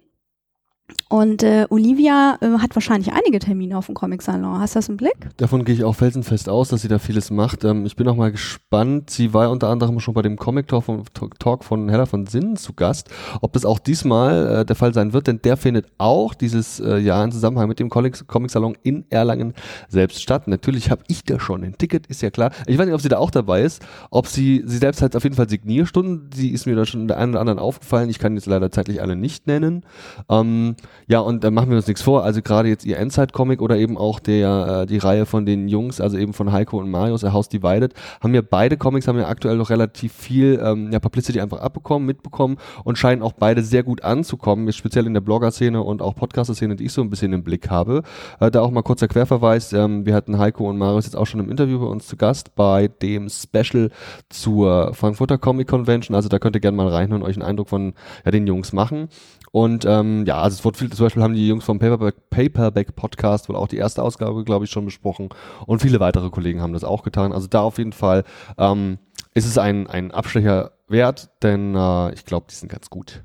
Und äh, Olivia äh, hat wahrscheinlich einige Termine auf dem Comic-Salon. Hast du das im Blick? Davon gehe ich auch felsenfest aus, dass sie da vieles macht. Ähm, ich bin auch mal gespannt. Sie war unter anderem schon bei dem Comic-Talk von, Talk von Hella von Sinnen zu Gast. Ob das auch diesmal äh, der Fall sein wird, denn der findet auch dieses äh, Jahr in Zusammenhang mit dem Comic-Salon in Erlangen selbst statt. Natürlich habe ich da schon ein Ticket, ist ja klar. Ich weiß nicht, ob sie da auch dabei ist. Ob sie, sie selbst hat auf jeden Fall Signierstunden. Sie ist mir da schon der einen oder anderen aufgefallen. Ich kann jetzt leider zeitlich alle nicht nennen. Ähm, ja, und da machen wir uns nichts vor. Also gerade jetzt ihr Endzeit-Comic oder eben auch der, äh, die Reihe von den Jungs, also eben von Heiko und Marius, A House Divided, haben ja beide Comics, haben ja aktuell noch relativ viel ähm, ja, Publicity einfach abbekommen, mitbekommen und scheinen auch beide sehr gut anzukommen, speziell in der Blogger-Szene und auch Podcaster-Szene, die ich so ein bisschen im Blick habe. Äh, da auch mal kurzer Querverweis, ähm, wir hatten Heiko und Marius jetzt auch schon im Interview bei uns zu Gast bei dem Special zur Frankfurter Comic Convention, also da könnt ihr gerne mal reinhören und euch einen Eindruck von ja, den Jungs machen. Und ähm, ja, also es wurde viel, zum Beispiel haben die Jungs vom Paperback, Paperback Podcast wohl auch die erste Ausgabe, glaube ich, schon besprochen. Und viele weitere Kollegen haben das auch getan. Also da auf jeden Fall ähm, ist es ein, ein Abstecher wert, denn äh, ich glaube, die sind ganz gut.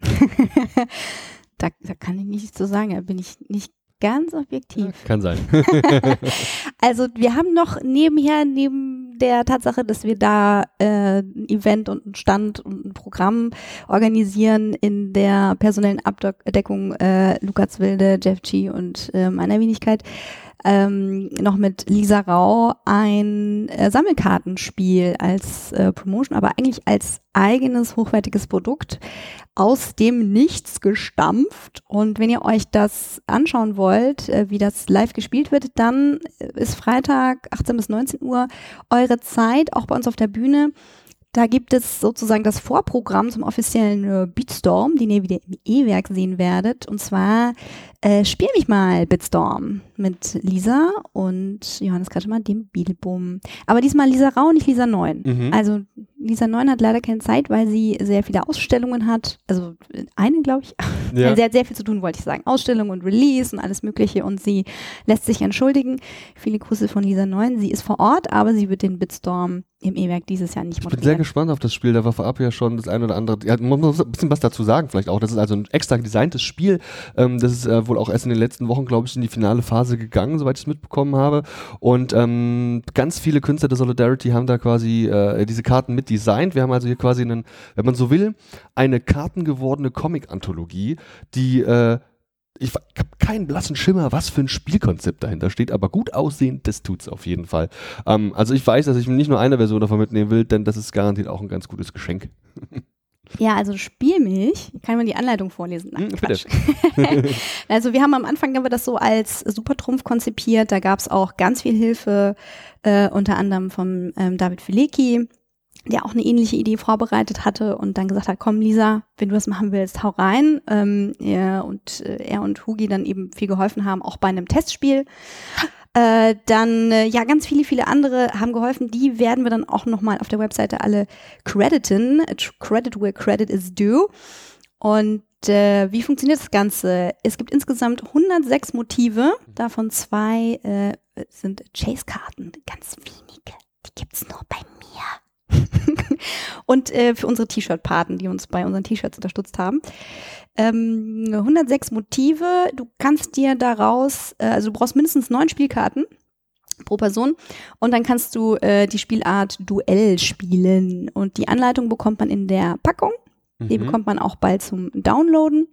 da, da kann ich nichts zu sagen, da bin ich nicht ganz objektiv. Kann sein. also wir haben noch nebenher, neben der Tatsache, dass wir da äh, ein Event und ein Stand und ein Programm organisieren in der personellen Abdeckung äh, Lukas Wilde, Jeff G und äh, meiner Wenigkeit, ähm, noch mit Lisa Rau ein äh, Sammelkartenspiel als äh, Promotion, aber eigentlich als eigenes hochwertiges Produkt aus dem Nichts gestampft. Und wenn ihr euch das anschauen wollt, äh, wie das live gespielt wird, dann ist Freitag 18 bis 19 Uhr eure Zeit, auch bei uns auf der Bühne. Da gibt es sozusagen das Vorprogramm zum offiziellen äh, Beatstorm, den ihr wieder im E-Werk sehen werdet. Und zwar äh, Spiel mich mal, Bitstorm, mit Lisa und Johannes Kretschmer, dem Beetlebum. Aber diesmal Lisa Rau, nicht Lisa Neun. Mhm. Also Lisa Neun hat leider keine Zeit, weil sie sehr viele Ausstellungen hat. Also eine, glaube ich. Ja. sie hat sehr viel zu tun, wollte ich sagen. Ausstellung und Release und alles Mögliche. Und sie lässt sich entschuldigen. Viele Grüße von Lisa Neun. Sie ist vor Ort, aber sie wird den Bitstorm im E-Werk dieses Jahr nicht moderieren. Ich bin sehr gespannt auf das Spiel. Da war vorab ja schon das eine oder andere. Ja, man muss ein bisschen was dazu sagen, vielleicht auch. Das ist also ein extra designtes Spiel. Ähm, das ist äh, wohl auch erst in den letzten Wochen, glaube ich, in die finale Phase gegangen, soweit ich es mitbekommen habe. Und ähm, ganz viele Künstler der Solidarity haben da quasi äh, diese Karten mit designt. Wir haben also hier quasi einen, wenn man so will, eine kartengewordene Comic-Anthologie, die äh, ich habe keinen blassen Schimmer, was für ein Spielkonzept dahinter steht, aber gut aussehen, das tut's auf jeden Fall. Ähm, also ich weiß, dass ich nicht nur eine Version davon mitnehmen will, denn das ist garantiert auch ein ganz gutes Geschenk. Ja, also Spielmilch, ich kann mal die Anleitung vorlesen. Nein, hm, also wir haben am Anfang haben wir das so als Supertrumpf konzipiert. Da gab es auch ganz viel Hilfe, äh, unter anderem von ähm, David Filecki, der auch eine ähnliche Idee vorbereitet hatte und dann gesagt hat, komm Lisa, wenn du das machen willst, hau rein. Ähm, er und äh, er und Hugi dann eben viel geholfen haben, auch bei einem Testspiel. Äh, dann, äh, ja, ganz viele, viele andere haben geholfen. Die werden wir dann auch nochmal auf der Webseite alle crediten. Credit where credit is due. Und äh, wie funktioniert das Ganze? Es gibt insgesamt 106 Motive, davon zwei äh, sind Chase-Karten, ganz wenige. Die gibt's nur bei mir. und äh, für unsere T-Shirt-Paten, die uns bei unseren T-Shirts unterstützt haben. Ähm, 106 Motive. Du kannst dir daraus, äh, also du brauchst mindestens neun Spielkarten pro Person und dann kannst du äh, die Spielart Duell spielen und die Anleitung bekommt man in der Packung. Mhm. Die bekommt man auch bald zum Downloaden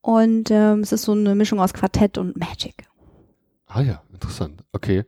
und ähm, es ist so eine Mischung aus Quartett und Magic. Ah ja, interessant. Okay.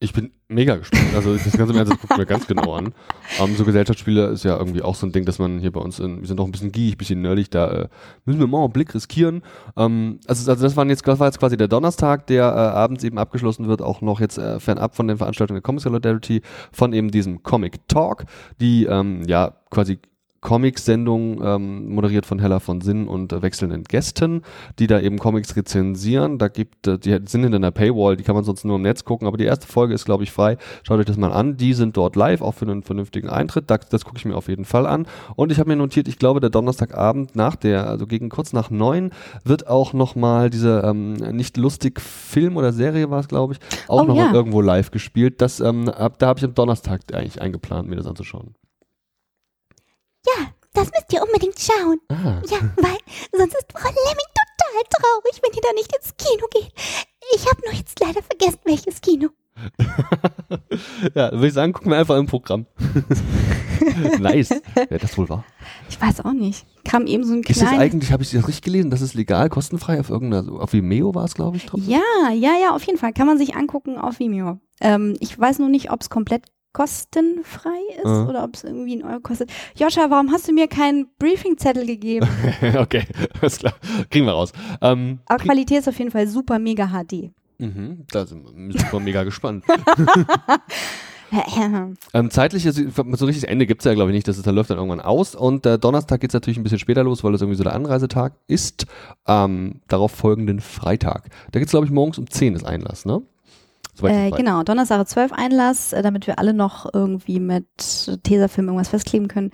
Ich bin mega gespannt. Also das ganze Ernst, das gucken wir ganz genau an. Um, so Gesellschaftsspiele ist ja irgendwie auch so ein Ding, dass man hier bei uns, in, wir sind auch ein bisschen geekig, ein bisschen nerdig, da äh, müssen wir mal einen Blick riskieren. Um, also, also das, waren jetzt, das war jetzt quasi der Donnerstag, der äh, abends eben abgeschlossen wird, auch noch jetzt äh, fernab von den Veranstaltungen der Comic Solidarity, von eben diesem Comic Talk, die ähm, ja quasi Comics-Sendung, ähm, moderiert von Hella von Sinn und äh, wechselnden Gästen, die da eben Comics rezensieren. Da gibt, äh, die sind hinter einer Paywall, die kann man sonst nur im Netz gucken, aber die erste Folge ist, glaube ich, frei. Schaut euch das mal an. Die sind dort live, auch für einen vernünftigen Eintritt. Das, das gucke ich mir auf jeden Fall an. Und ich habe mir notiert, ich glaube, der Donnerstagabend nach der, also gegen kurz nach neun, wird auch nochmal diese ähm, nicht lustig Film oder Serie war es, glaube ich, auch Oh, nochmal ja. irgendwo live gespielt. Das, ähm, ab, da habe ich am Donnerstag eigentlich eingeplant, mir das anzuschauen. Das müsst ihr unbedingt schauen. Ah. Ja, weil sonst ist Frau Lemming total traurig, wenn ihr da nicht ins Kino geht. Ich habe nur jetzt leider vergessen, welches Kino. ja, würde ich sagen, gucken wir einfach im Programm. nice. Wer das wohl war. Ich weiß auch nicht. Kam eben so ein Ist das kleines. eigentlich, habe ich das richtig gelesen, das ist legal, kostenfrei auf irgendeiner, auf Vimeo war es, glaube ich, drauf? Ja, ja, ja, auf jeden Fall. Kann man sich angucken auf Vimeo. Ähm, ich weiß nur nicht, ob es komplett kostenfrei ist Ah. oder ob es irgendwie einen Euro kostet. Joscha, warum hast du mir keinen Briefingzettel gegeben? okay, alles klar. Kriegen wir raus. Ähm, Aber Qualität ist auf jeden Fall super mega HD. mhm, da sind wir super mega gespannt. Ähm, zeitlich, also, so richtig Ende gibt es ja, glaube ich, nicht. Das ist, da läuft dann irgendwann aus. Und äh, Donnerstag geht es natürlich ein bisschen später los, weil das irgendwie so der Anreisetag ist. Ähm, darauf folgenden Freitag. Da geht es, glaube ich, morgens um 10 ist Einlass, ne? Äh, genau, Donnerstag 12 Einlass, äh, damit wir alle noch irgendwie mit Tesafilm irgendwas festkleben können.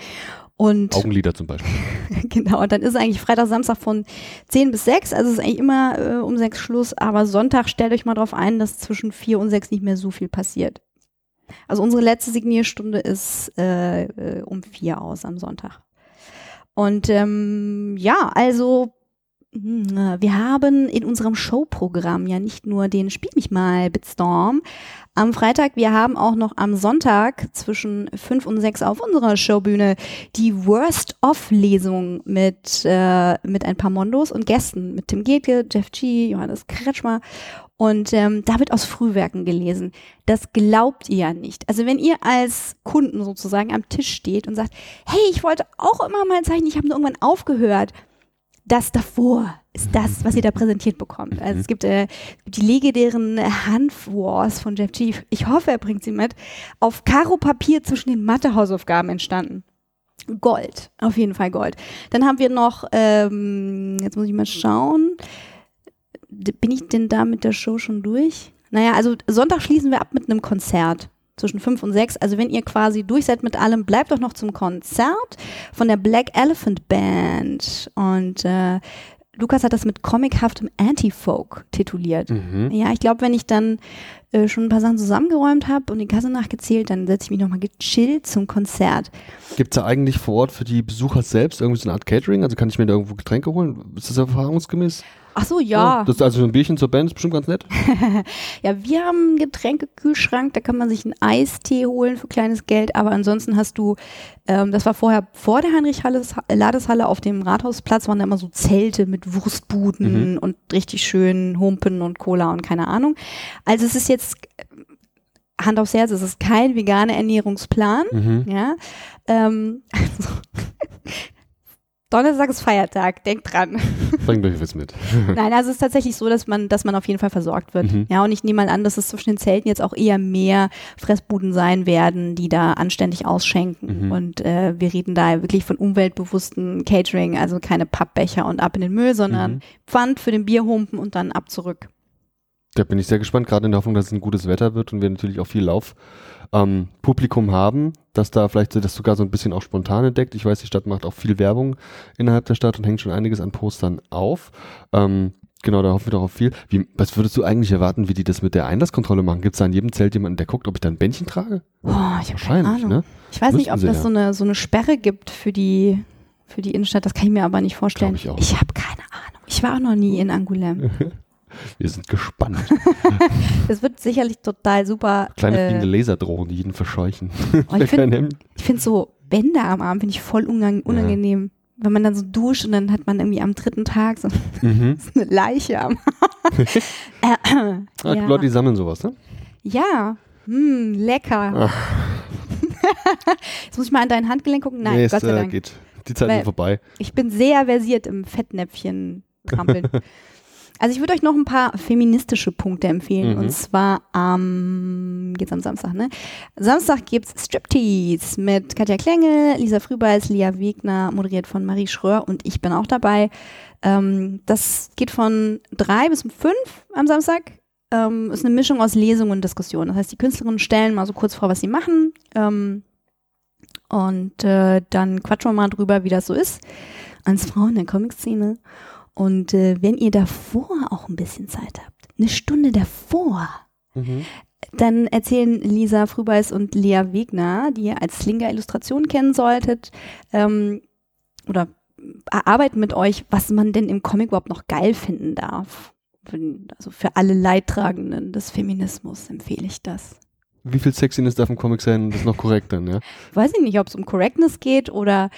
Und Augenlider zum Beispiel. genau, und dann ist eigentlich Freitag, Samstag von 10 bis 6, also es ist eigentlich immer äh, um 6 Schluss, aber Sonntag stellt euch mal drauf ein, dass zwischen 4 und 6 nicht mehr so viel passiert. Also unsere letzte Signierstunde ist äh, äh, um 4 aus am Sonntag. Und ähm, ja, also wir haben in unserem Showprogramm ja nicht nur den Spiel mich mal Bitstorm am Freitag, wir haben auch noch am Sonntag zwischen 5 und 6 auf unserer Showbühne die Worst-of-Lesung mit, äh, mit ein paar Mondos und Gästen, mit Tim Getke, Jeff G., Johannes Kretschmer und ähm, da wird aus Frühwerken gelesen. Das glaubt ihr ja nicht. Also wenn ihr als Kunden sozusagen am Tisch steht und sagt, hey, ich wollte auch immer mal zeichnen, ich habe nur irgendwann aufgehört. Das davor ist das, was ihr da präsentiert bekommt. Also es gibt äh, die legendären Handwars von Jeff G. Ich hoffe, er bringt sie mit. Auf Karo-Papier zwischen den Mathe-Hausaufgaben entstanden. Gold, auf jeden Fall Gold. Dann haben wir noch, ähm, jetzt muss ich mal schauen, bin ich denn da mit der Show schon durch? Naja, also Sonntag schließen wir ab mit einem Konzert zwischen fünf und sechs. Also wenn ihr quasi durch seid mit allem, bleibt doch noch zum Konzert von der Black Elephant Band. Und äh, Lukas hat das mit comichaftem Anti-Folk tituliert. Mhm. Ja, ich glaube, wenn ich dann äh, schon ein paar Sachen zusammengeräumt habe und die Kasse nachgezählt, dann setze ich mich nochmal gechillt zum Konzert. Gibt es da eigentlich vor Ort für die Besucher selbst irgendwie so eine Art Catering? Also kann ich mir da irgendwo Getränke holen? Ist das erfahrungsgemäß? Ach so, ja. Das ist also so ein Bierchen zur Band ist bestimmt ganz nett. Ja, wir haben einen Getränkekühlschrank, da kann man sich einen Eistee holen für kleines Geld, aber ansonsten hast du, ähm, das war vorher vor der Heinrich-Ladeshalle auf dem Rathausplatz, waren da immer so Zelte mit Wurstbuden und richtig schön Humpen und Cola und keine Ahnung. Also es ist jetzt, Hand aufs Herz, es ist kein veganer Ernährungsplan, Mhm. ja. Ähm, also, Donnerstag ist Feiertag, denkt dran. Bringt euch was mit. Nein, also es ist tatsächlich so, dass man, dass man auf jeden Fall versorgt wird. Mhm. Ja, und ich nehme mal an, dass es zwischen den Zelten jetzt auch eher mehr Fressbuden sein werden, die da anständig ausschenken. Mhm. Und äh, wir reden da wirklich von umweltbewussten Catering, also keine Pappbecher und ab in den Müll, sondern Mhm. Pfand für den Bierhumpen und dann ab zurück. Da bin ich sehr gespannt, gerade in der Hoffnung, dass es ein gutes Wetter wird und wir natürlich auch viel Lauf. Ähm, haben, dass da vielleicht das sogar so ein bisschen auch spontan entdeckt. Ich weiß, die Stadt macht auch viel Werbung innerhalb der Stadt und hängt schon einiges an Postern auf. Ähm, genau, da hoffen wir doch auf viel. Wie, was würdest du eigentlich erwarten, wie die das mit der Einlasskontrolle machen? Gibt es da in jedem Zelt jemanden, der guckt, ob ich da ein Bändchen trage? Oh, ich Wahrscheinlich, Ahnung. ne? Ich weiß nicht, Müssten ob sie das ja. so eine, so eine Sperre gibt für die, für die Innenstadt. Das kann ich mir aber nicht vorstellen. Glaub ich auch. habe keine Ahnung. Ich war auch noch nie in Angoulême. Wir sind gespannt. Es wird sicherlich total super. Kleine äh, fliegende Laserdrohnen, die jeden verscheuchen. Oh, ich finde find so Bänder am Arm finde ich voll unang unangenehm. Wenn man dann so duscht und dann hat man irgendwie am dritten Tag so mhm. eine Leiche am Arm. äh, ah, ja. Leute, die sammeln sowas, ne? ja, Hm, lecker. Jetzt muss ich mal an dein Handgelenk gucken. Nein, nee, Gott sei Dank. geht. Die Zeit ist vorbei. Ich bin sehr versiert im Fettnäpfchen trampeln. Also ich würde euch noch ein paar feministische Punkte empfehlen. Mhm. Und zwar am, geht's am Samstag, ne? Samstag gibt's Striptease mit Katja Klengel, Lisa Frühbeiß, Lia Wegner, moderiert von Marie Schröer und ich bin auch dabei. Ähm, das geht von drei bis fünf am Samstag. Ähm, ist eine Mischung aus Lesung und Diskussion. Das heißt, die Künstlerinnen stellen mal so kurz vor, was sie machen. Ähm, und äh, dann quatschen wir mal drüber, wie das so ist als Frau in der Comic-Szene. Und äh, wenn ihr davor auch ein bisschen Zeit habt, eine Stunde davor, Mhm. dann erzählen Lisa Frühbeiß und Lea Wegner, die ihr als Slinger-Illustration kennen solltet, ähm, oder erarbeiten mit euch, was man denn im Comic überhaupt noch geil finden darf. Also für alle Leidtragenden des Feminismus empfehle ich das. Wie viel Sexiness darf im Comic sein? Das ist noch korrekt dann, ja? weiß ich nicht, ob es um Correctness geht oder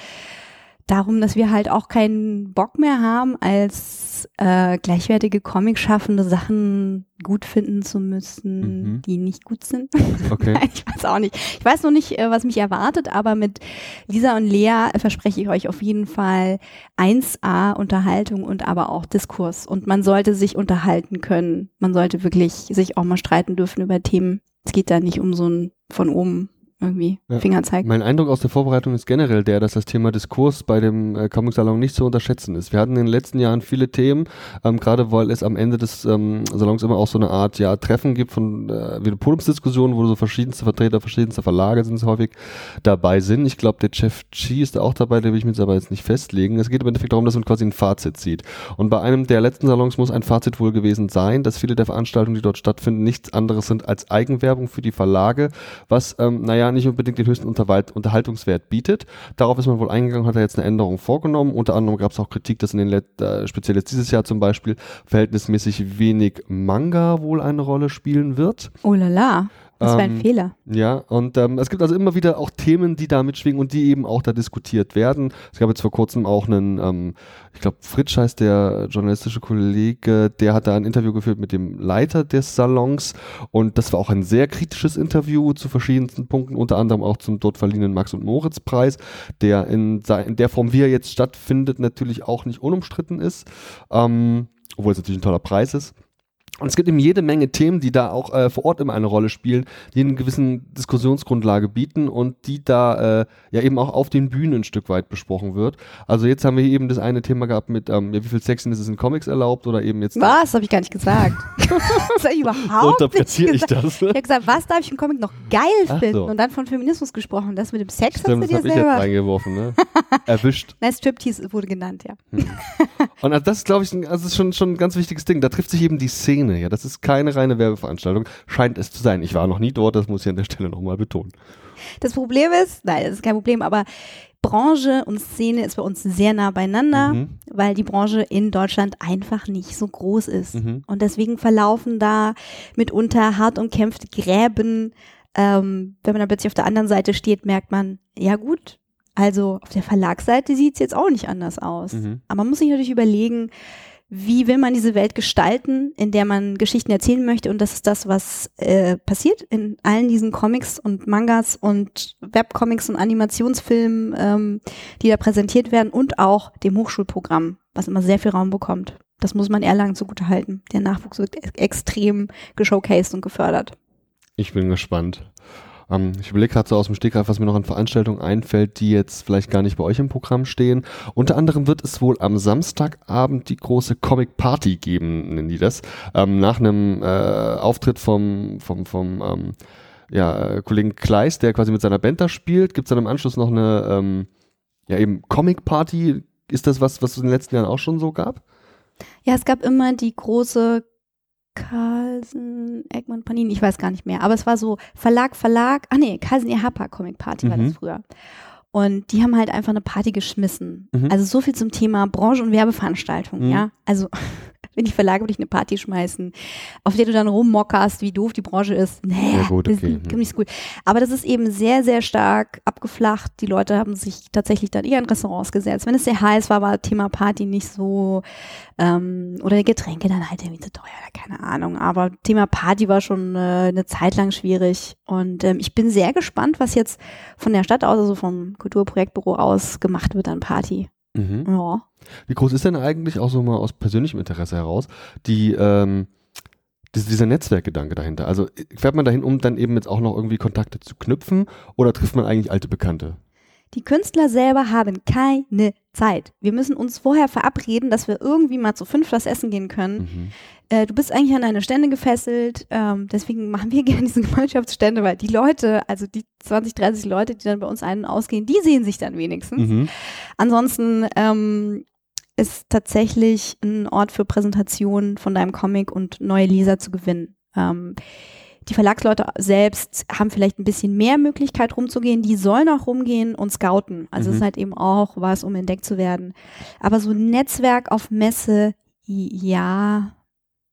darum, dass wir halt auch keinen Bock mehr haben, als äh, gleichwertige Comic-schaffende Sachen gut finden zu müssen, Mhm. die nicht gut sind. Okay. Nein, ich weiß auch nicht. Ich weiß noch nicht, äh, was mich erwartet, aber mit Lisa und Lea verspreche ich euch auf jeden Fall 1A Unterhaltung und aber auch Diskurs. Und man sollte sich unterhalten können. Man sollte wirklich sich auch mal streiten dürfen über Themen. Es geht da nicht um so ein von oben irgendwie Ja. Fingerzeig. Mein Eindruck aus der Vorbereitung ist generell der, dass das Thema Diskurs bei dem äh, Comic-Salon nicht zu unterschätzen ist. Wir hatten in den letzten Jahren viele Themen, ähm, gerade weil es am Ende des ähm, Salons immer auch so eine Art ja, Treffen gibt von äh, wie eine Podiumsdiskussion, wo so verschiedenste Vertreter verschiedenster Verlage sind häufig dabei sind. Ich glaube, der Jeff G ist da auch dabei, der will ich mir jetzt aber jetzt nicht festlegen. Es geht im Endeffekt darum, dass man quasi ein Fazit zieht. Und bei einem der letzten Salons muss ein Fazit wohl gewesen sein, dass viele der Veranstaltungen, die dort stattfinden, nichts anderes sind als Eigenwerbung für die Verlage, was, ähm, naja, nicht unbedingt den höchsten Unterhaltungswert bietet. Darauf ist man wohl eingegangen, hat er jetzt eine Änderung vorgenommen. Unter anderem gab es auch Kritik, dass in den Let äh, speziell jetzt dieses Jahr zum Beispiel verhältnismäßig wenig Manga wohl eine Rolle spielen wird. Oh la la, das war ein Ähm, Fehler. Ja, und ähm, es gibt also immer wieder auch Themen, die da mitschwingen und die eben auch da diskutiert werden. Es gab jetzt vor kurzem auch einen, ähm, ich glaube, Fritsch heißt der journalistische Kollege, der hat da ein Interview geführt mit dem Leiter des Salons und das war auch ein sehr kritisches Interview zu verschiedensten Punkten, unter anderem auch zum dort verliehenen Max- und Moritz-Preis, der in, in der Form, wie er jetzt stattfindet, natürlich auch nicht unumstritten ist, ähm, obwohl es natürlich ein toller Preis ist. Und es gibt eben jede Menge Themen, die da auch äh, vor Ort immer eine Rolle spielen, die eine gewissen Diskussionsgrundlage bieten und die da äh, ja eben auch auf den Bühnen ein Stück weit besprochen wird. Also jetzt haben wir eben das eine Thema gehabt mit, ähm, ja, wie viel Sexiness ist in Comics erlaubt oder eben jetzt Was? Habe ich gar nicht gesagt. das habe ich überhaupt interpretiere nicht ich gesagt. das. Ich habe gesagt, was darf ich im Comic noch geil Ach finden? so. Und dann von Feminismus gesprochen. Das mit dem Sex Stimmt, hast das du dir ich jetzt selber. reingeworfen, ne? Erwischt. Nein, Striptease wurde genannt, ja. Und also das ist, glaube ich, also das ist schon, schon ein ganz wichtiges Ding. Da trifft sich eben die Szene. Ja, das ist keine reine Werbeveranstaltung. Scheint es zu sein. Ich war noch nie dort, das muss ich an der Stelle nochmal betonen. Das Problem ist, nein, das ist kein Problem, aber Branche und Szene ist bei uns sehr nah beieinander, Mhm. weil die Branche in Deutschland einfach nicht so groß ist. Mhm. Und deswegen verlaufen da mitunter hart umkämpfte Gräben. Ähm, wenn man dann plötzlich auf der anderen Seite steht, merkt man, ja gut, also auf der Verlagsseite sieht es jetzt auch nicht anders aus. Mhm. Aber man muss sich natürlich überlegen, wie will man diese Welt gestalten, in der man Geschichten erzählen möchte. Und das ist das, was äh, passiert in allen diesen Comics und Mangas und Webcomics und Animationsfilmen, ähm, die da präsentiert werden und auch dem Hochschulprogramm, was immer sehr viel Raum bekommt. Das muss man Erlangen zugute halten. Der Nachwuchs wird ex- extrem geshowcased und gefördert. Ich bin gespannt. Ähm, ich überlege gerade so aus dem Stegreif, was mir noch an Veranstaltungen einfällt, die jetzt vielleicht gar nicht bei euch im Programm stehen. Unter anderem wird es wohl am Samstagabend die große Comic Party geben, nennen die das. Ähm, nach einem äh, Auftritt vom, vom, vom ähm, ja, äh, Kollegen Kleist, der quasi mit seiner Band da spielt, gibt es dann im Anschluss noch eine ähm, ja, eben Comic Party. Ist das was, was es in den letzten Jahren auch schon so gab? Ja, es gab immer die große Carlsen, Egmont, Panini, ich weiß gar nicht mehr, aber es war so Verlag, Verlag, ah nee, Carlsen Ehapa Comic Party war Mhm. das früher. Und die haben halt einfach eine Party geschmissen. Mhm. Also so viel zum Thema Branche- und Werbeveranstaltungen, Mhm. ja. Also wenn die Verlage wirklich eine Party schmeißen, auf der du dann rummockerst, wie doof die Branche ist. Nee, Ja, gut, das okay, ist hm. gut. Aber das ist eben sehr, sehr stark abgeflacht. Die Leute haben sich tatsächlich dann eher in Restaurants gesetzt. Wenn es sehr heiß war, war Thema Party nicht so, ähm, oder Getränke dann halt irgendwie zu teuer oder keine Ahnung. Aber Thema Party war schon äh, eine Zeit lang schwierig. Und ähm, ich bin sehr gespannt, was jetzt von der Stadt aus, also vom Kulturprojektbüro aus gemacht wird an Party. Mhm. Ja. Wie groß ist denn eigentlich auch so mal aus persönlichem Interesse heraus die, ähm, diese, dieser Netzwerkgedanke dahinter? Also äh, fährt man dahin, um dann eben jetzt auch noch irgendwie Kontakte zu knüpfen oder trifft man eigentlich alte Bekannte? Die Künstler selber haben keine Zeit. Wir müssen uns vorher verabreden, dass wir irgendwie mal zu fünf das Essen gehen können. Mhm. Äh, du bist eigentlich an deine Stände gefesselt. Ähm, deswegen machen wir gerne diese Gemeinschaftsstände, weil die Leute, also die 20, 30 Leute, die dann bei uns ein- und ausgehen, die sehen sich dann wenigstens. Mhm. Ansonsten ähm, ist tatsächlich ein Ort für Präsentationen von deinem Comic und neue Leser zu gewinnen. Ähm, die Verlagsleute selbst haben vielleicht ein bisschen mehr Möglichkeit rumzugehen. Die sollen auch rumgehen und scouten. Also es Mhm. ist halt eben auch was, um entdeckt zu werden. Aber so ein Netzwerk auf Messe, ja.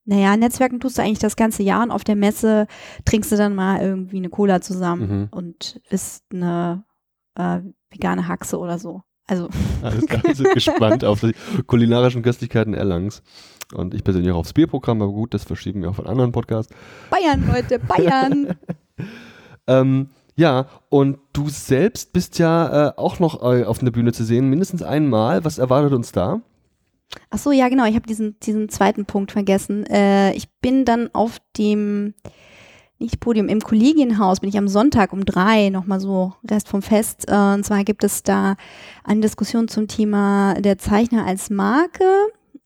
Naja, Netzwerken tust du eigentlich das ganze Jahr und auf der Messe trinkst du dann mal irgendwie eine Cola zusammen Mhm. und isst eine äh, vegane Haxe oder so. Also Alles klar, wir sind gespannt auf die kulinarischen Köstlichkeiten Erlangens. Und ich persönlich auch aufs Bierprogramm, aber gut, das verschieben wir auf einen anderen Podcast. Bayern, Leute, Bayern. Ähm, ja, und du selbst bist ja äh, auch noch äh, auf einer Bühne zu sehen, mindestens einmal. Was erwartet uns da? Ach so, ja, genau. Ich habe diesen, diesen zweiten Punkt vergessen. Äh, ich bin dann auf dem, nicht Podium, im Kollegienhaus bin ich am Sonntag um drei, nochmal so Rest vom Fest. Äh, und zwar gibt es da eine Diskussion zum Thema der Zeichner als Marke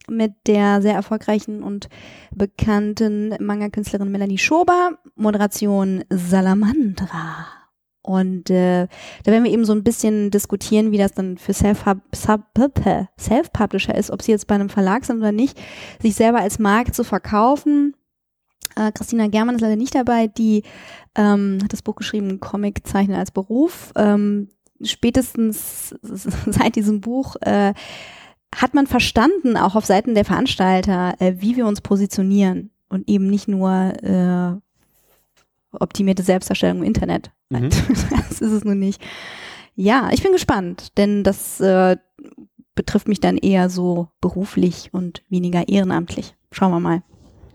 mit der sehr erfolgreichen und bekannten Manga-Künstlerin Melanie Schober, Moderation Salamandra. Und äh, da werden wir eben so ein bisschen diskutieren, wie das dann für Self-Publisher ist, ob sie jetzt bei einem Verlag sind oder nicht, sich selber als Marke zu verkaufen. Äh, Christina Germann ist leider nicht dabei, die ähm, hat das Buch geschrieben, Comic zeichnen als Beruf. Ähm, spätestens seit diesem Buch äh, hat man verstanden, auch auf Seiten der Veranstalter, äh, wie wir uns positionieren und eben nicht nur äh, optimierte Selbstdarstellung im Internet. Mhm. Das ist es nun nicht. Ja, ich bin gespannt, denn das äh, betrifft mich dann eher so beruflich und weniger ehrenamtlich. Schauen wir mal.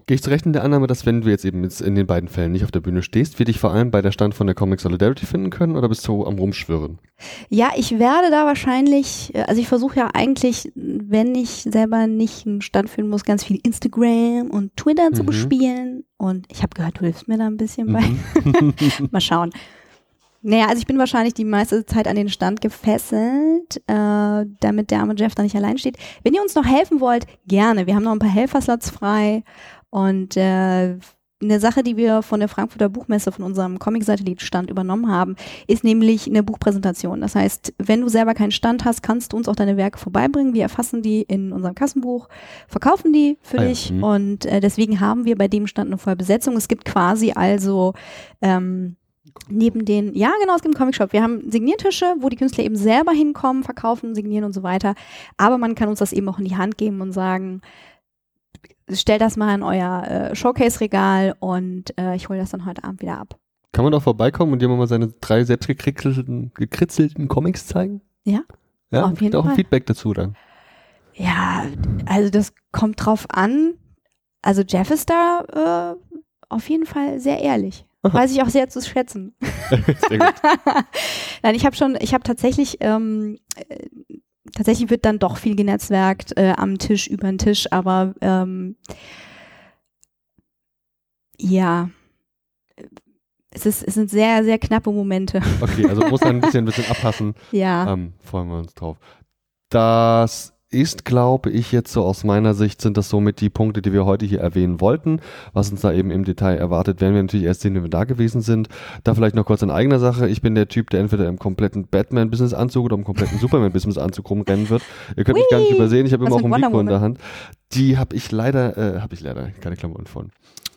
Gehe ich zu Recht in der Annahme, dass wenn du jetzt eben jetzt in den beiden Fällen nicht auf der Bühne stehst, wir dich vor allem bei der Stand von der Comic Solidarity finden können oder bist du am Rumschwirren? Ja, ich werde da wahrscheinlich, äh, also ich versuche ja eigentlich, wenn ich selber nicht einen Stand führen muss, ganz viel Instagram und Twitter zu Mhm. bespielen. Und ich habe gehört, du hilfst mir da ein bisschen bei. Mhm. Mal schauen. Naja, also ich bin wahrscheinlich die meiste Zeit an den Stand gefesselt, äh, damit der arme Jeff da nicht allein steht. Wenn ihr uns noch helfen wollt, gerne. Wir haben noch ein paar Helferslots frei. Und äh, eine Sache, die wir von der Frankfurter Buchmesse, von unserem Comic-Satellit-Stand übernommen haben, ist nämlich eine Buchpräsentation. Das heißt, wenn du selber keinen Stand hast, kannst du uns auch deine Werke vorbeibringen. Wir erfassen die in unserem Kassenbuch, verkaufen die für Ah ja, dich. mhm. Und äh, deswegen haben wir bei dem Stand eine volle Besetzung. Es gibt quasi also ähm, neben den, ja genau, es gibt einen Comic-Shop. Wir haben Signiertische, wo die Künstler eben selber hinkommen, verkaufen, signieren und so weiter. Aber man kann uns das eben auch in die Hand geben und sagen, stellt das mal in euer äh, Showcase-Regal und äh, ich hole das dann heute Abend wieder ab. Kann man doch vorbeikommen und dir mal seine drei selbst gekritzelten, gekritzelten Comics zeigen? Ja, Ja, auf jeden auch ein Fall. Feedback dazu dann. Ja, also das kommt drauf an. Also Jeff ist da äh, auf jeden Fall sehr ehrlich. Aha. Weiß ich auch sehr zu schätzen. Sehr gut. Nein, ich habe schon, ich habe tatsächlich, ähm, äh, tatsächlich wird dann doch viel genetzwerkt äh, am Tisch, über den Tisch, aber ähm, ja, es, ist, es sind sehr, sehr knappe Momente. Okay, also muss man ein bisschen, ein bisschen abpassen. Ja. Ähm, freuen wir uns drauf. Das ist, glaube ich, jetzt so aus meiner Sicht sind das somit die Punkte, die wir heute hier erwähnen wollten. Was uns da eben im Detail erwartet, werden wir natürlich erst sehen, wenn wir da gewesen sind. Da vielleicht noch kurz in eigener Sache. Ich bin der Typ, der entweder im kompletten Batman-Business-Anzug oder im kompletten Superman-Business-Anzug rumrennen wird. Ihr könnt mich gar nicht übersehen. Ich habe immer auch ein Mikro in der? Hand. Die habe ich leider, äh, habe ich leider keine Klamotten von.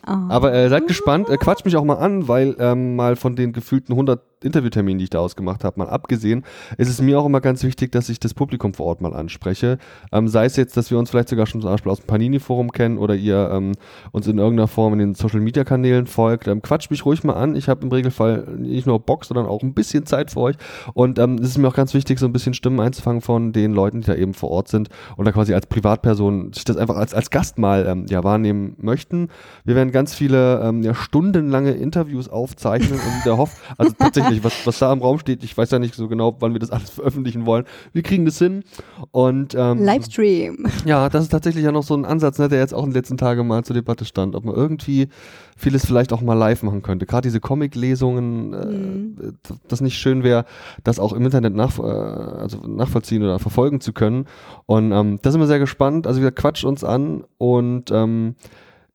Oh. Aber äh, seid gespannt, äh, quatscht mich auch mal an, weil ähm, mal von den gefühlten 100 Interviewterminen, die ich da ausgemacht habe, mal abgesehen, ist es mir auch immer ganz wichtig, dass ich das Publikum vor Ort mal anspreche. Ähm, sei es jetzt, dass wir uns vielleicht sogar schon zum Beispiel aus dem Panini-Forum kennen oder ihr ähm, uns in irgendeiner Form in den Social-Media-Kanälen folgt. Ähm, quatscht mich ruhig mal an. Ich habe im Regelfall nicht nur Bock, sondern auch ein bisschen Zeit für euch. Und ähm, es ist mir auch ganz wichtig, so ein bisschen Stimmen einzufangen von den Leuten, die da eben vor Ort sind und da quasi als Privatperson sich das einfach als, als Gast mal ähm, ja, wahrnehmen möchten. Wir werden ganz viele ähm, ja, stundenlange Interviews aufzeichnen und der Hoff, also tatsächlich, was, was da im Raum steht, ich weiß ja nicht so genau, wann wir das alles veröffentlichen wollen. Wir kriegen das hin und ähm, Livestream. ja, das ist tatsächlich ja noch so ein Ansatz, ne, der jetzt auch in den letzten Tagen mal zur Debatte stand, ob man irgendwie vieles vielleicht auch mal live machen könnte. Gerade diese Comic-Lesungen, äh, Mhm. das nicht schön wäre, das auch im Internet nach, äh, also nachvollziehen oder verfolgen zu können. Und ähm, da sind wir sehr gespannt. Also wieder quatscht uns an und ähm,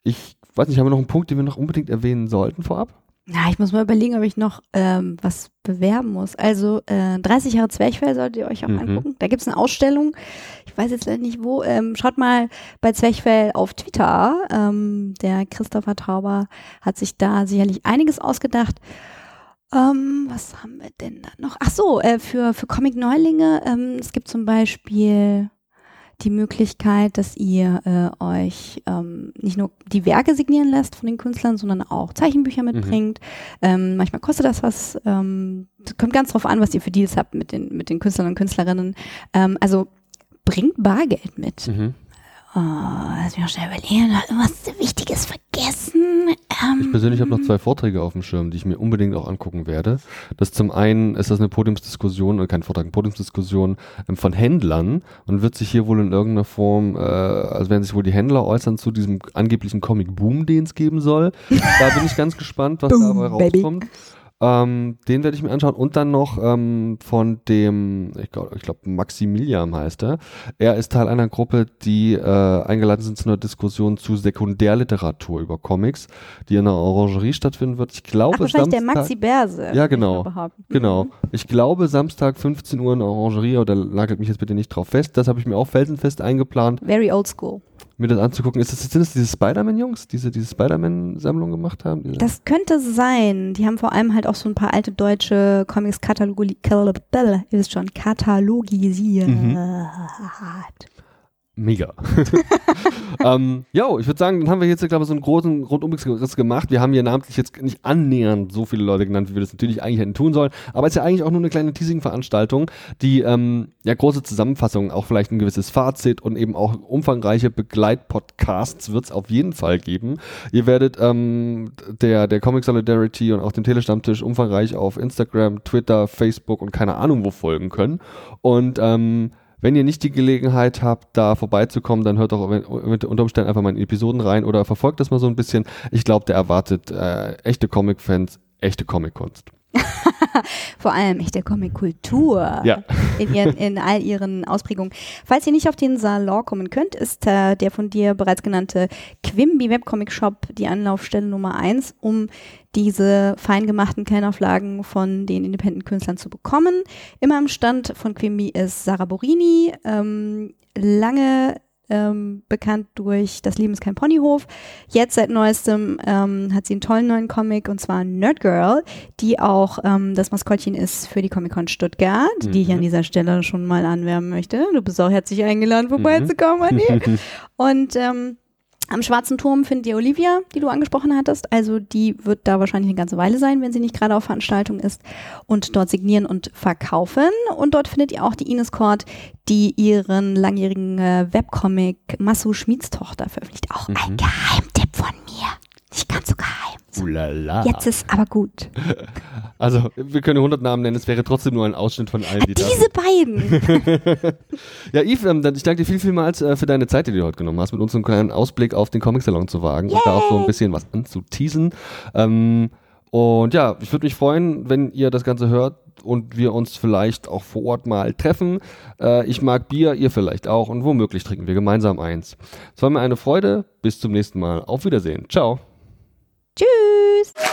ich weiß nicht, haben wir noch einen Punkt, den wir noch unbedingt erwähnen sollten vorab? Ja, ich muss mal überlegen, ob ich noch ähm, was bewerben muss. Also äh, 30 Jahre Zwerchfell solltet ihr euch auch Mhm. angucken. Da gibt's eine Ausstellung. Ich weiß jetzt leider nicht wo. Ähm, schaut mal bei Zwerchfell auf Twitter. Ähm, der Christopher Tauber hat sich da sicherlich einiges ausgedacht. Ähm, was haben wir denn da noch? Ach so, äh, für, für Comic-Neulinge. Ähm, es gibt zum Beispiel die Möglichkeit, dass ihr äh, euch ähm, nicht nur die Werke signieren lässt von den Künstlern, sondern auch Zeichenbücher mitbringt. Ähm, manchmal kostet das was. Ähm, das kommt ganz drauf an, was ihr für Deals habt mit den, mit den Künstlern und Künstlerinnen. Ähm, also bringt Bargeld mit. Mhm. Oh, lass mich mal schnell überlegen. Noch irgendwas Wichtiges vergessen. Ähm, Ich persönlich habe noch zwei Vorträge auf dem Schirm, die ich mir unbedingt auch angucken werde. Das zum einen ist das eine Podiumsdiskussion, äh, kein Vortrag, eine Podiumsdiskussion ähm, von Händlern und wird sich hier wohl in irgendeiner Form, äh, also werden sich wohl die Händler äußern zu diesem angeblichen Comic-Boom, den es geben soll. da bin ich ganz gespannt, was Boom, dabei baby. Ähm, den werde ich mir anschauen und dann noch ähm, von dem, ich glaube, ich glaub Maximilian heißt er. Er ist Teil einer Gruppe, die äh, eingeladen sind zu einer Diskussion zu Sekundärliteratur über Comics, die in einer Orangerie stattfinden wird. Ich glaube, Ach, wahrscheinlich der Samstag- Maxi Berse. Ja, ich genau. behaupten. Genau. Mhm. Ich glaube, Samstag 15 Uhr in der Orangerie, oder nagelt mich jetzt bitte nicht drauf fest. Das habe ich mir auch felsenfest eingeplant, Very old school. Mir das anzugucken. Ist das, sind das diese Spider-Man-Jungs, diese, diese Spider-Man-Sammlung gemacht haben? Diese? Das könnte sein. Die haben vor allem halt auch so ein paar alte deutsche Comics katalogi ihr wisst schon, katalogisiert. Mhm. Mega. ähm, jo, ich würde sagen, dann haben wir jetzt, glaube ich, so einen großen Rundumriss gemacht. Wir haben hier namentlich jetzt nicht annähernd so viele Leute genannt, wie wir das natürlich eigentlich hätten tun sollen. Aber es ist ja eigentlich auch nur eine kleine Teasing-Veranstaltung, die ähm, ja große Zusammenfassungen, auch vielleicht ein gewisses Fazit und eben auch umfangreiche Begleitpodcasts wird es auf jeden Fall geben. Ihr werdet ähm, der, der Comic Solidarity und auch dem Telestammtisch umfangreich auf Instagram, Twitter, Facebook und keine Ahnung wo folgen können. Und ähm, wenn ihr nicht die Gelegenheit habt, da vorbeizukommen, dann hört doch unter Umständen einfach mal in Episoden rein oder verfolgt das mal so ein bisschen. Ich glaube, der erwartet äh, echte Comic-Fans, echte Comic-Kunst. Vor allem echte Comic-Kultur Ja. in, ihren, in all ihren Ausprägungen. Falls ihr nicht auf den Salon kommen könnt, ist äh, der von dir bereits genannte Quimby Webcomic Shop die Anlaufstelle Nummer eins, um diese fein gemachten Kleinauflagen von den Independent-Künstlern zu bekommen. Immer am Stand von Quimby ist Sarah Borini, ähm, lange ähm, bekannt durch Das Leben ist kein Ponyhof. Jetzt seit neuestem ähm, hat sie einen tollen neuen Comic und zwar Nerd Girl, die auch ähm, das Maskottchen ist für die Comic-Con Stuttgart, die ich Mhm. an dieser Stelle schon mal anwerben möchte. Du bist auch herzlich eingeladen, vorbeizukommen, Anni. Und ähm, am Schwarzen Turm findet ihr Olivia, die du angesprochen hattest. Also die wird da wahrscheinlich eine ganze Weile sein, wenn sie nicht gerade auf Veranstaltung ist. Und dort signieren und verkaufen. Und dort findet ihr auch die Ines Kort, die ihren langjährigen äh, Webcomic Masso Schmieds Tochter veröffentlicht. Auch Mhm. ein Geheimtipp von mir. Nicht ganz so geheim. Ulala. Jetzt ist aber gut. Also, wir können 100 Namen nennen, es wäre trotzdem nur ein Ausschnitt von allen, die da Diese beiden. Ja, Yves, ähm, ich danke dir viel, vielmals äh, für deine Zeit, die du heute genommen hast, mit uns einen kleinen Ausblick auf den Comic-Salon zu wagen und da auch so ein bisschen was anzuteasen. Ähm, und ja, ich würde mich freuen, wenn ihr das Ganze hört und wir uns vielleicht auch vor Ort mal treffen. Äh, ich mag Bier, ihr vielleicht auch und womöglich trinken wir gemeinsam eins. Es war mir eine Freude. Bis zum nächsten Mal. Auf Wiedersehen. Ciao. Tschüss!